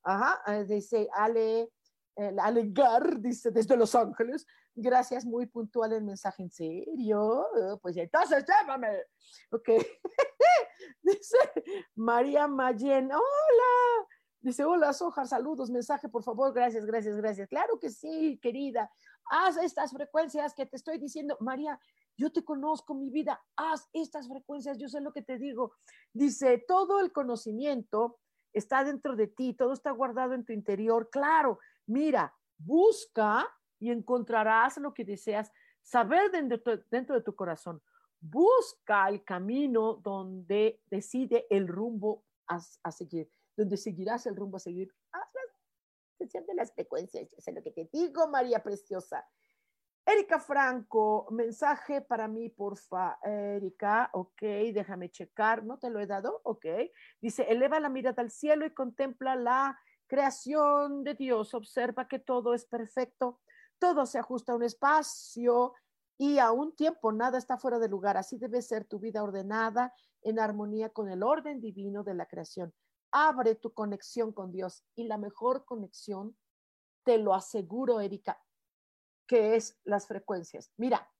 Speaker 1: Ajá, eh, dice Ale, eh, Alegar, dice, desde Los Ángeles. Gracias, muy puntual el mensaje. ¿En serio? Oh, pues entonces llámame. Ok. <laughs> Dice María Mayen. Hola. Dice, hola, Sojar, saludos, mensaje, por favor, gracias, gracias, gracias. Claro que sí, querida. Haz estas frecuencias que te estoy diciendo. María, yo te conozco, mi vida. Haz estas frecuencias, yo sé lo que te digo. Dice, todo el conocimiento está dentro de ti, todo está guardado en tu interior. Claro, mira, busca y encontrarás lo que deseas saber dentro, de tu corazón. Busca el camino donde decide el rumbo a, seguir, donde seguirás el rumbo a seguir. Haz la de las frecuencias, sé lo que te digo, María Preciosa. Erika Franco, mensaje para mí, porfa. Erika, ok, déjame checar, ¿no te lo he dado? Ok. Dice, eleva la mirada al cielo y contempla la creación de Dios. Observa que todo es perfecto todo se ajusta a un espacio y a un tiempo nada está fuera de lugar. Así debe ser tu vida ordenada en armonía con el orden divino de la creación. Abre tu conexión con Dios y la mejor conexión, te lo aseguro, Erika, que es las frecuencias. Mira,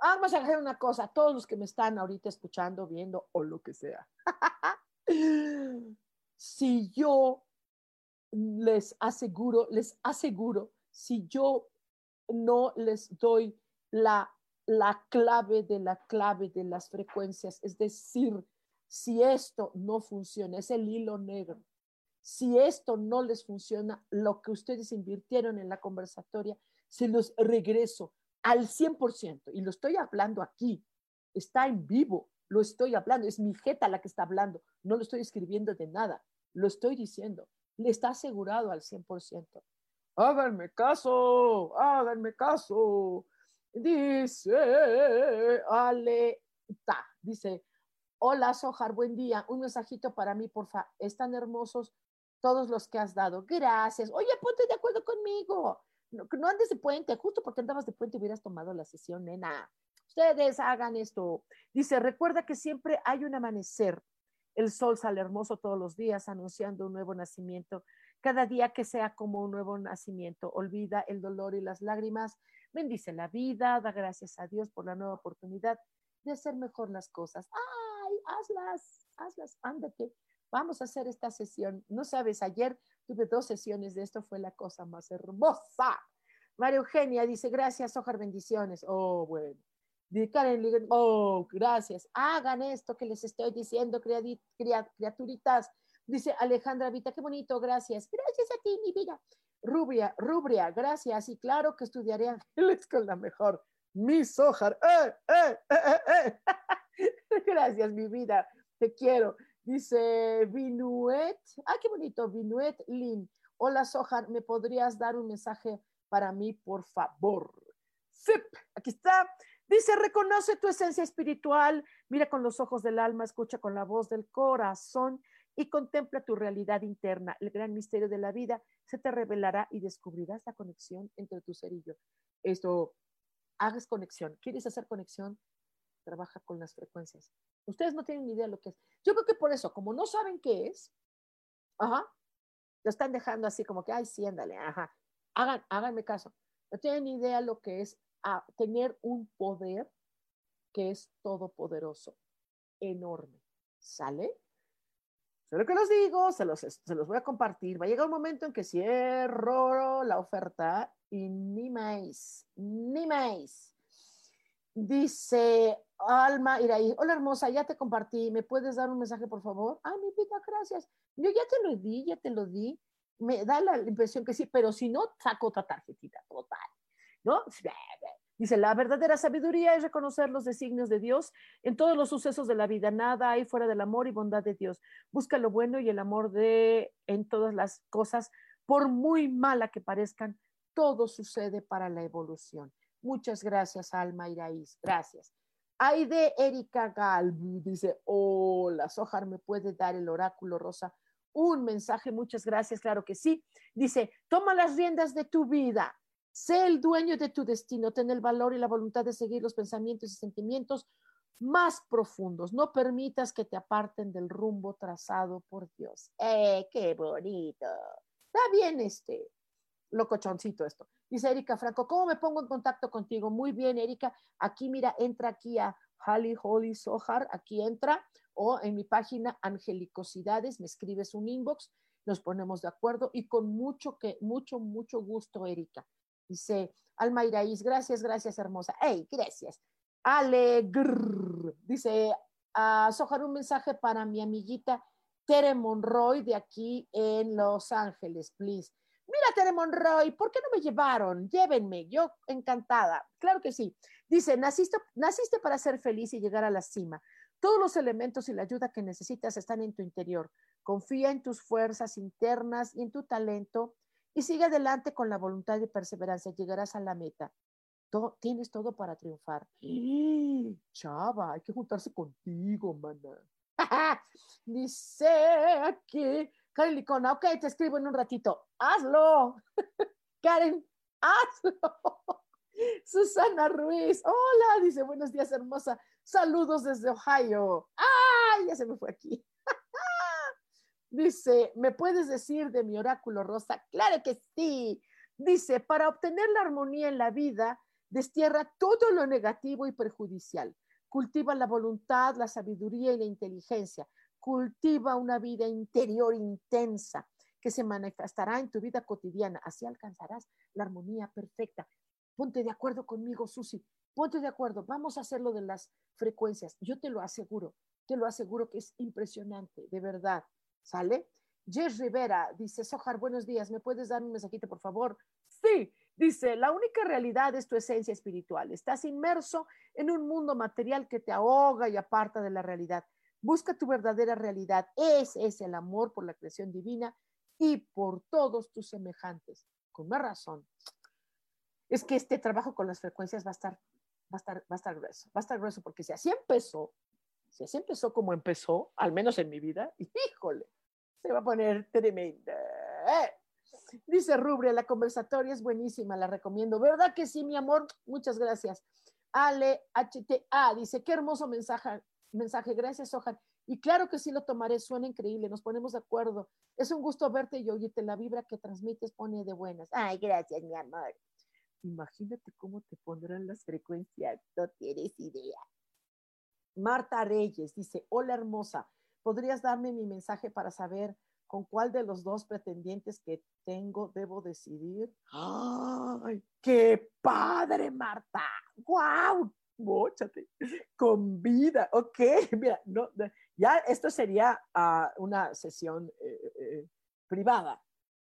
Speaker 1: vamos a hacer una cosa, todos los que me están ahorita escuchando, viendo o lo que sea. <laughs> si yo les aseguro, les aseguro, si yo no les doy la, la clave de la clave de las frecuencias, es decir, si esto no funciona, es el hilo negro. Si esto no les funciona, lo que ustedes invirtieron en la conversatoria, se los regreso al 100%. Y lo estoy hablando aquí, está en vivo, lo estoy hablando, es mi jeta la que está hablando, no lo estoy escribiendo de nada, lo estoy diciendo, le está asegurado al 100% háganme caso, háganme caso. Dice Aleta, dice, hola Sojar, buen día, un mensajito para mí, porfa, están hermosos todos los que has dado. Gracias. Oye, ponte de acuerdo conmigo. No, no andes de puente, justo porque andabas de puente hubieras tomado la sesión, nena. Ustedes hagan esto. Dice, recuerda que siempre hay un amanecer. El sol sale hermoso todos los días, anunciando un nuevo nacimiento cada día que sea como un nuevo nacimiento. Olvida el dolor y las lágrimas. Bendice la vida, da gracias a Dios por la nueva oportunidad de hacer mejor las cosas. ¡Ay! Hazlas, hazlas, ándate. Vamos a hacer esta sesión. No sabes, ayer tuve dos sesiones de esto, fue la cosa más hermosa. María Eugenia dice, gracias, Ojar, bendiciones. Oh, bueno. Karen, oh, gracias. Hagan esto que les estoy diciendo, criaturitas Dice Alejandra Vita, qué bonito, gracias. Gracias a ti, mi vida. Rubria, Rubria, gracias. Y claro que estudiaré ángeles con la mejor. Miss Sojar. ¡Eh, eh, eh, <laughs> gracias, mi vida. Te quiero. Dice Vinuet. Ah, qué bonito. Vinuet Lin. Hola, Sojar. ¿Me podrías dar un mensaje para mí, por favor? Sí, aquí está. Dice, reconoce tu esencia espiritual, mira con los ojos del alma, escucha con la voz del corazón y contempla tu realidad interna. El gran misterio de la vida se te revelará y descubrirás la conexión entre tu ser y yo. Esto, hagas conexión. ¿Quieres hacer conexión? Trabaja con las frecuencias. Ustedes no tienen ni idea lo que es. Yo creo que por eso, como no saben qué es, ajá, lo están dejando así como que, ay, sí, ándale, ajá. Hagan, háganme caso. No tienen ni idea lo que es tener un poder que es todopoderoso, enorme. ¿Sale? Lo que les digo, se los, se los voy a compartir. Va a llegar un momento en que cierro la oferta y ni más, ni más. Dice Alma Iraí, hola hermosa, ya te compartí, ¿me puedes dar un mensaje por favor? Ah, mi vida, gracias. Yo ya te lo di, ya te lo di. Me da la impresión que sí, pero si no, saco otra tarjetita, total. ¿No? Dice, la verdadera sabiduría es reconocer los designios de Dios en todos los sucesos de la vida. Nada hay fuera del amor y bondad de Dios. Busca lo bueno y el amor de en todas las cosas, por muy mala que parezcan, todo sucede para la evolución. Muchas gracias, Alma Iraíz. Gracias. Aide Erika Gal dice, hola, Sojar, ¿me puede dar el oráculo rosa? Un mensaje, muchas gracias, claro que sí. Dice, toma las riendas de tu vida Sé el dueño de tu destino, ten el valor y la voluntad de seguir los pensamientos y sentimientos más profundos. No permitas que te aparten del rumbo trazado por Dios. ¡Eh, qué bonito! Está bien este locochoncito esto. Dice Erika Franco, ¿cómo me pongo en contacto contigo? Muy bien, Erika. Aquí, mira, entra aquí a Hali Holy Sohar, aquí entra, o en mi página Angelicosidades, me escribes un inbox, nos ponemos de acuerdo y con mucho, que, mucho, mucho gusto, Erika. Dice Alma Iraíz, gracias, gracias, hermosa. ¡Ey, gracias! Ale, dice, a Sojar un mensaje para mi amiguita Tere Monroy de aquí en Los Ángeles, please. Mira, Tere Monroy, ¿por qué no me llevaron? Llévenme, yo encantada. Claro que sí. Dice, naciste, naciste para ser feliz y llegar a la cima. Todos los elementos y la ayuda que necesitas están en tu interior. Confía en tus fuerzas internas y en tu talento y sigue adelante con la voluntad y perseverancia, llegarás a la meta. tienes todo para triunfar. Chava, hay que juntarse contigo, mana. <laughs> Dice aquí, Karen Licona, ok, te escribo en un ratito. Hazlo. <laughs> Karen, hazlo. <laughs> Susana Ruiz, hola, dice, buenos días, hermosa. Saludos desde Ohio. ¡Ay! Ya se me fue aquí. Dice, ¿me puedes decir de mi oráculo rosa? Claro que sí. Dice, para obtener la armonía en la vida, destierra todo lo negativo y perjudicial. Cultiva la voluntad, la sabiduría y la inteligencia. Cultiva una vida interior intensa que se manifestará en tu vida cotidiana. Así alcanzarás la armonía perfecta. Ponte de acuerdo conmigo, Susi. Ponte de acuerdo. Vamos a hacerlo de las frecuencias. Yo te lo aseguro. Te lo aseguro que es impresionante, de verdad. ¿Sale? Jess Rivera dice, Sojar, buenos días, ¿me puedes dar un mensajito, por favor? Sí, dice, la única realidad es tu esencia espiritual. Estás inmerso en un mundo material que te ahoga y aparta de la realidad. Busca tu verdadera realidad. Ese es el amor por la creación divina y por todos tus semejantes. Con más razón. Es que este trabajo con las frecuencias va a estar, va a estar, va a estar grueso. Va a estar grueso porque si así empezó, si así empezó como empezó, al menos en mi vida, <laughs> híjole, se va a poner tremenda. Dice Rubre, la conversatoria es buenísima, la recomiendo. ¿Verdad que sí, mi amor? Muchas gracias. Ale HTA dice, qué hermoso mensaje, mensaje. Gracias, Ojan. Y claro que sí lo tomaré, suena increíble, nos ponemos de acuerdo. Es un gusto verte y oírte, la vibra que transmites pone de buenas. Ay, gracias, mi amor. Imagínate cómo te pondrán las frecuencias, no tienes idea. Marta Reyes dice, hola hermosa, ¿podrías darme mi mensaje para saber con cuál de los dos pretendientes que tengo debo decidir? ¡Ay, qué padre, Marta! ¡Guau! Móchate, con vida, ok, <laughs> mira, no, ya esto sería uh, una sesión eh, eh, privada,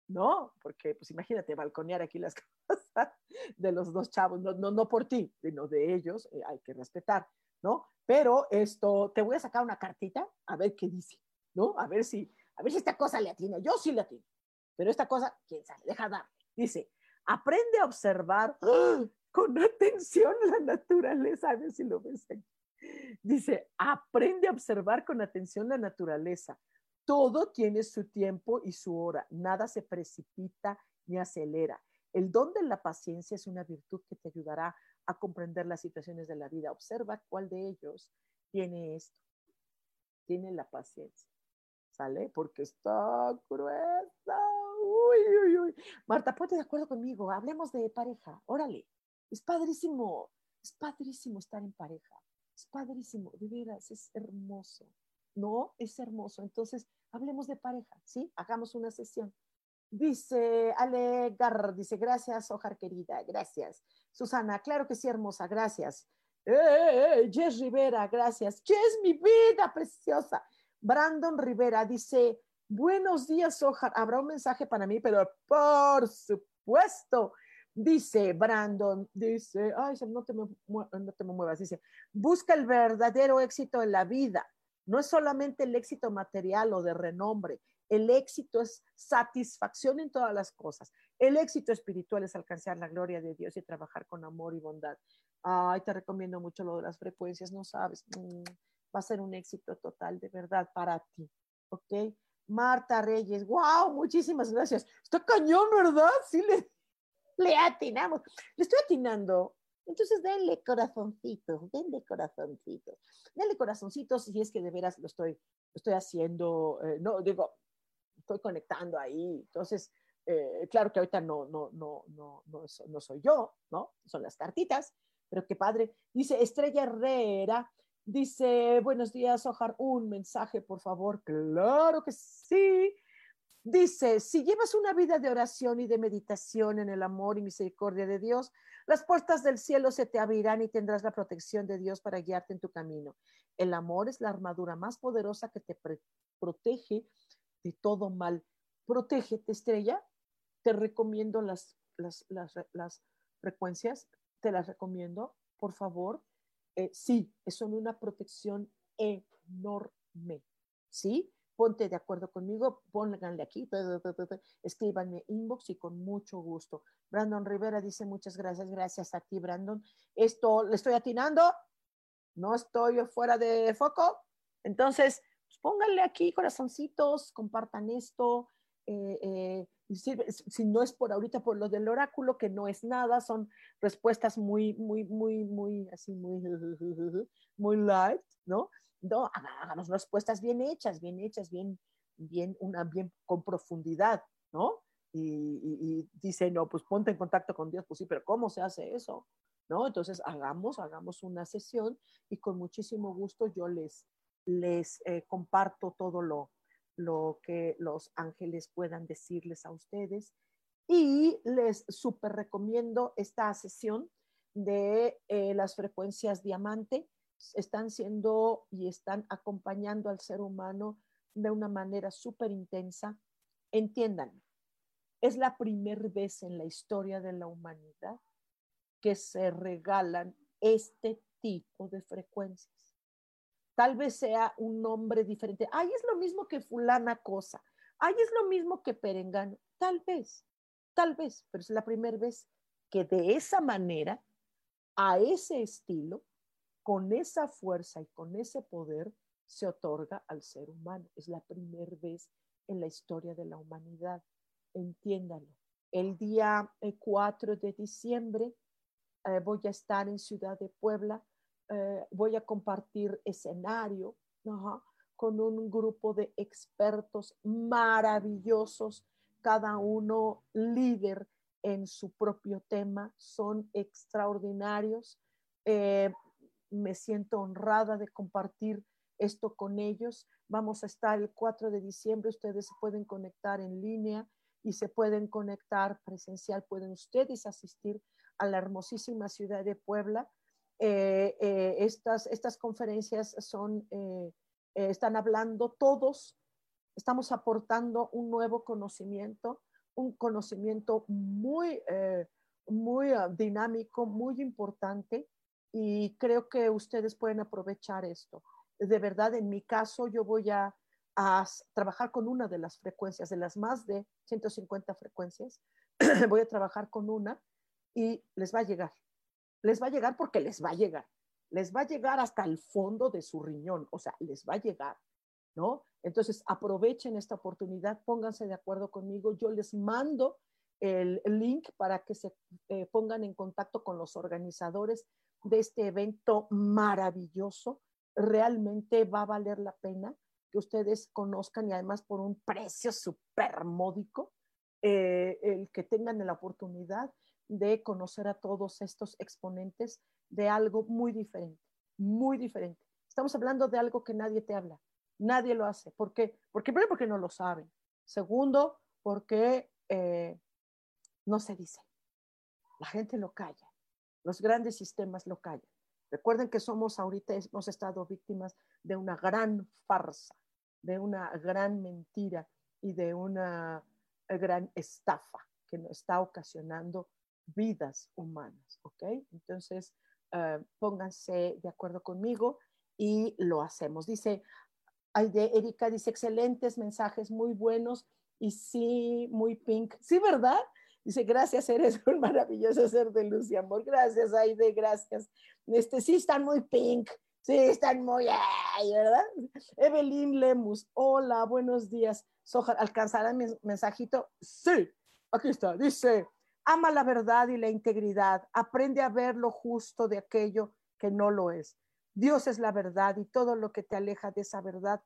Speaker 1: ¿no? Porque, pues imagínate, balconear aquí las <laughs> cosas de los dos chavos, no, no, no por ti, sino de ellos, eh, hay que respetar. ¿No? Pero esto, te voy a sacar una cartita a ver qué dice, ¿no? A ver si, a ver si esta cosa le atina. Yo sí le atino, pero esta cosa, quién sabe, deja dar. Dice, aprende a observar <gasps> con atención la naturaleza, a ver si lo ves aquí. Dice, aprende a observar con atención la naturaleza. Todo tiene su tiempo y su hora. Nada se precipita ni acelera. El don de la paciencia es una virtud que te ayudará a comprender las situaciones de la vida. Observa cuál de ellos tiene esto, tiene la paciencia. ¿Sale? Porque está gruesa. Uy, uy, uy. Marta, ponte de acuerdo conmigo. Hablemos de pareja. Órale. Es padrísimo. Es padrísimo estar en pareja. Es padrísimo. De veras, es hermoso. No, es hermoso. Entonces, hablemos de pareja, ¿sí? Hagamos una sesión. Dice Ale Gar, dice, gracias, Ojar querida, gracias. Susana, claro que sí, hermosa, gracias. Eh, eh, eh, Jess Rivera, gracias. Jess, mi vida preciosa. Brandon Rivera dice, buenos días, Ojar. Habrá un mensaje para mí, pero por supuesto. Dice Brandon, dice, ay, no te, muevas, dice, busca el verdadero éxito en la vida. No es solamente el éxito material o de renombre, el éxito es satisfacción en todas las cosas. El éxito espiritual es alcanzar la gloria de Dios y trabajar con amor y bondad. Ay, te recomiendo mucho lo de las frecuencias, no sabes. Mm, va a ser un éxito total, de verdad, para ti. ¿Ok? Marta Reyes, wow, muchísimas gracias. Está cañón, ¿verdad? Sí, le, atinamos. Le estoy atinando. Entonces, denle corazoncitos, denle corazoncitos. Denle corazoncitos si es que de veras lo estoy, estoy haciendo. Eh, no, digo, estoy conectando ahí. Entonces, eh, claro que ahorita no, no, no, no, no, no soy yo, ¿no? Son las cartitas, pero qué padre. Dice Estrella Herrera, dice, buenos días, Ojar, un mensaje, por favor. Claro que sí. Dice, si llevas una vida de oración y de meditación en el amor y misericordia de Dios, las puertas del cielo se te abrirán y tendrás la protección de Dios para guiarte en tu camino. El amor es la armadura más poderosa que te protege de todo mal. Protégete, estrella. Te recomiendo las, las, las, frecuencias, te las recomiendo, por favor. Eh, sí, son una protección enorme. ¿Sí? Ponte de acuerdo conmigo, pónganle aquí, escríbanme inbox y con mucho gusto. Brandon Rivera dice muchas gracias, gracias a ti, Brandon. Esto le estoy atinando, no estoy fuera de foco. Entonces, pues pónganle aquí corazoncitos, compartan esto, eh, eh, si no es por ahorita por lo del oráculo, que no es nada, son respuestas muy, muy, muy, muy, así, muy, <laughs> muy light, ¿no? No, hagamos respuestas bien hechas, bien hechas, bien, bien, una, bien con profundidad, ¿no? Y, dice, no, pues ponte en contacto con Dios, pues sí, pero ¿cómo se hace eso? ¿No? Entonces, hagamos, hagamos una sesión y con muchísimo gusto yo les, les eh, comparto todo lo, lo que los ángeles puedan decirles a ustedes. Y les súper recomiendo esta sesión de eh, las frecuencias diamante. Están siendo y están acompañando al ser humano de una manera súper intensa. Entiendan, es la primera vez en la historia de la humanidad que se regalan este tipo de frecuencias. Tal vez sea un nombre diferente. Ay, es lo mismo que fulana cosa. Ay, es lo mismo que perengano. Tal vez, tal vez, pero es la primera vez que de esa manera, a ese estilo, con esa fuerza y con ese poder, se otorga al ser humano. Es la primera vez en la historia de la humanidad. Entiéndalo. El día 4 eh, de diciembre eh, voy a estar en Ciudad de Puebla eh, voy a compartir escenario con un grupo de expertos maravillosos, cada uno líder en su propio tema, son extraordinarios. Eh, me siento honrada de compartir esto con ellos. Vamos a estar el 4 de diciembre, ustedes se pueden conectar en línea y se pueden conectar presencial, pueden ustedes asistir a la hermosísima ciudad de Puebla estas, estas conferencias son, eh, están hablando todos, estamos aportando un nuevo conocimiento, un conocimiento muy, muy ah, dinámico, muy importante y creo que ustedes pueden aprovechar esto. De verdad, en mi caso, yo voy a, a trabajar con una de las frecuencias, de las más de 150 frecuencias, <clears throat> voy a trabajar con una y les va a llegar les va a llegar porque les va a llegar. Les va a llegar hasta el fondo de su riñón, o sea, les va a llegar, ¿no? Entonces, aprovechen esta oportunidad, pónganse de acuerdo conmigo, yo les mando el link para que se eh, pongan en contacto con los organizadores de este evento maravilloso. Realmente va a valer la pena que ustedes conozcan y además por un precio súper módico, eh, el que tengan la oportunidad de conocer a todos estos exponentes de algo muy diferente, muy diferente. Estamos hablando de algo que nadie te habla, nadie lo hace. ¿Por qué? Porque primero porque no lo saben. Segundo, porque eh, no se dice. La gente lo calla. Los grandes sistemas lo callan. Recuerden que somos ahorita, hemos estado víctimas de una gran farsa, de una gran mentira y de una gran estafa que nos está ocasionando vidas humanas, ¿ok? Entonces, eh, pónganse de acuerdo conmigo y lo hacemos. Dice, de Erika dice, excelentes mensajes, muy buenos y sí, muy pink. Sí, ¿verdad? Dice, gracias, eres un maravilloso ser de luz y amor. Gracias, Aide, gracias. Este, sí, están muy pink. Sí, están muy, ay, ¿verdad? Evelyn Lemus, hola, buenos días. Soja, ¿alcanzará mi mensajito? Sí, aquí está. Dice, Ama la verdad y la integridad. Aprende a ver lo justo de aquello que no lo es. Dios es la verdad y todo lo que te aleja de esa verdad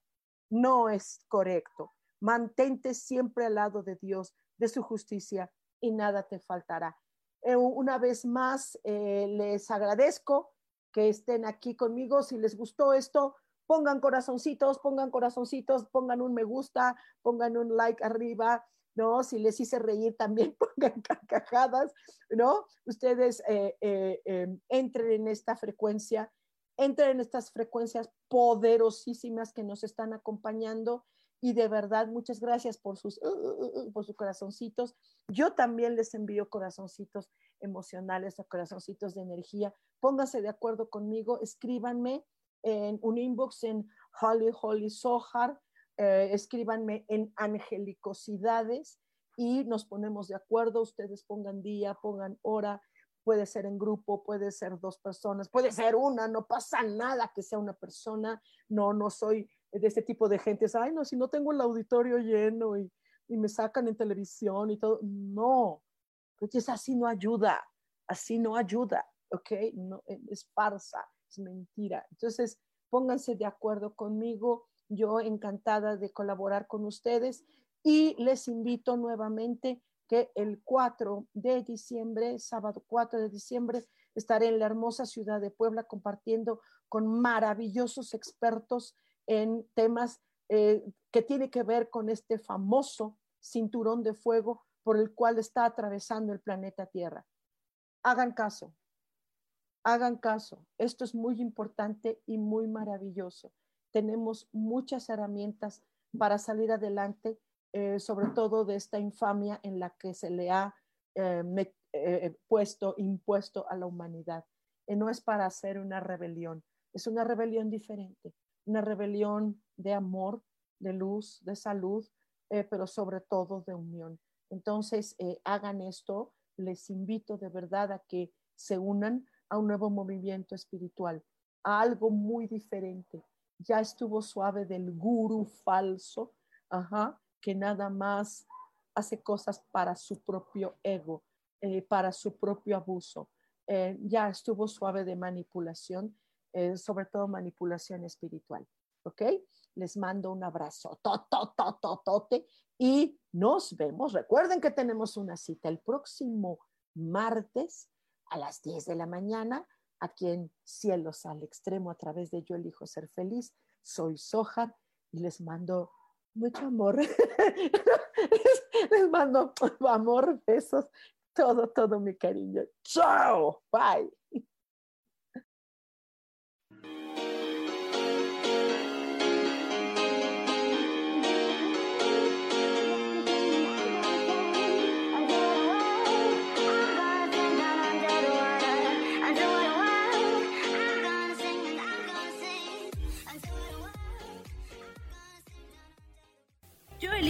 Speaker 1: no es correcto. Mantente siempre al lado de Dios, de su justicia y nada te faltará. Eh, una vez más, eh, les agradezco que estén aquí conmigo. Si les gustó esto, pongan corazoncitos, pongan corazoncitos, pongan un me gusta, pongan un like arriba. ¿No? Si les hice reír, también <laughs> pongan carcajadas, ¿no? Ustedes eh, eh, em, entren en esta frecuencia, entren en estas frecuencias poderosísimas que nos están acompañando y de verdad muchas gracias por sus, uh, uh, uh, por sus corazoncitos. Yo también les envío corazoncitos emocionales o corazoncitos de energía. Pónganse de acuerdo conmigo, escríbanme en un inbox en Holly Holly Sohar eh, escríbanme en angelicosidades y nos ponemos de acuerdo, ustedes pongan día, pongan hora, puede ser en grupo, puede ser dos personas, puede ser una, no pasa nada que sea una persona, no, no soy de este tipo de gente, ay, no, si no tengo el auditorio lleno y y me sacan en televisión y todo. No, entonces así no ayuda, así no ayuda, ¿ok? No, es farsa, es mentira. Entonces, pónganse de acuerdo conmigo, yo encantada de colaborar con ustedes y les invito nuevamente que el 4 de diciembre, sábado 4 de diciembre, estaré en la hermosa ciudad de Puebla compartiendo con maravillosos expertos en temas eh, que tiene que ver con este famoso cinturón de fuego por el cual está atravesando el planeta Tierra. Hagan caso, hagan caso. Esto es muy importante y muy maravilloso. Tenemos muchas herramientas para salir adelante, eh, sobre todo de esta infamia en la que se le ha eh, puesto, impuesto a la humanidad. no es para hacer una rebelión, es una rebelión diferente, una rebelión de amor, de luz, de salud, eh, pero sobre todo de unión. Entonces, eh, hagan esto. Les invito de verdad a que se unan a un nuevo movimiento espiritual, a algo muy diferente. Ya estuvo suave del guru falso, ajá, que nada más hace cosas para su propio ego, eh, para su propio abuso. ya estuvo suave de manipulación eh, sobre todo manipulación espiritual. ¿Ok? Les mando un abrazo totototote y nos vemos. Recuerden que tenemos una cita el próximo martes a las 10 de la mañana aquí en Cielos al Extremo a través de Yo Elijo Ser Feliz. Soy Soja y les mando mucho amor. <laughs> les mando amor, besos, todo, todo mi cariño. Chao, bye.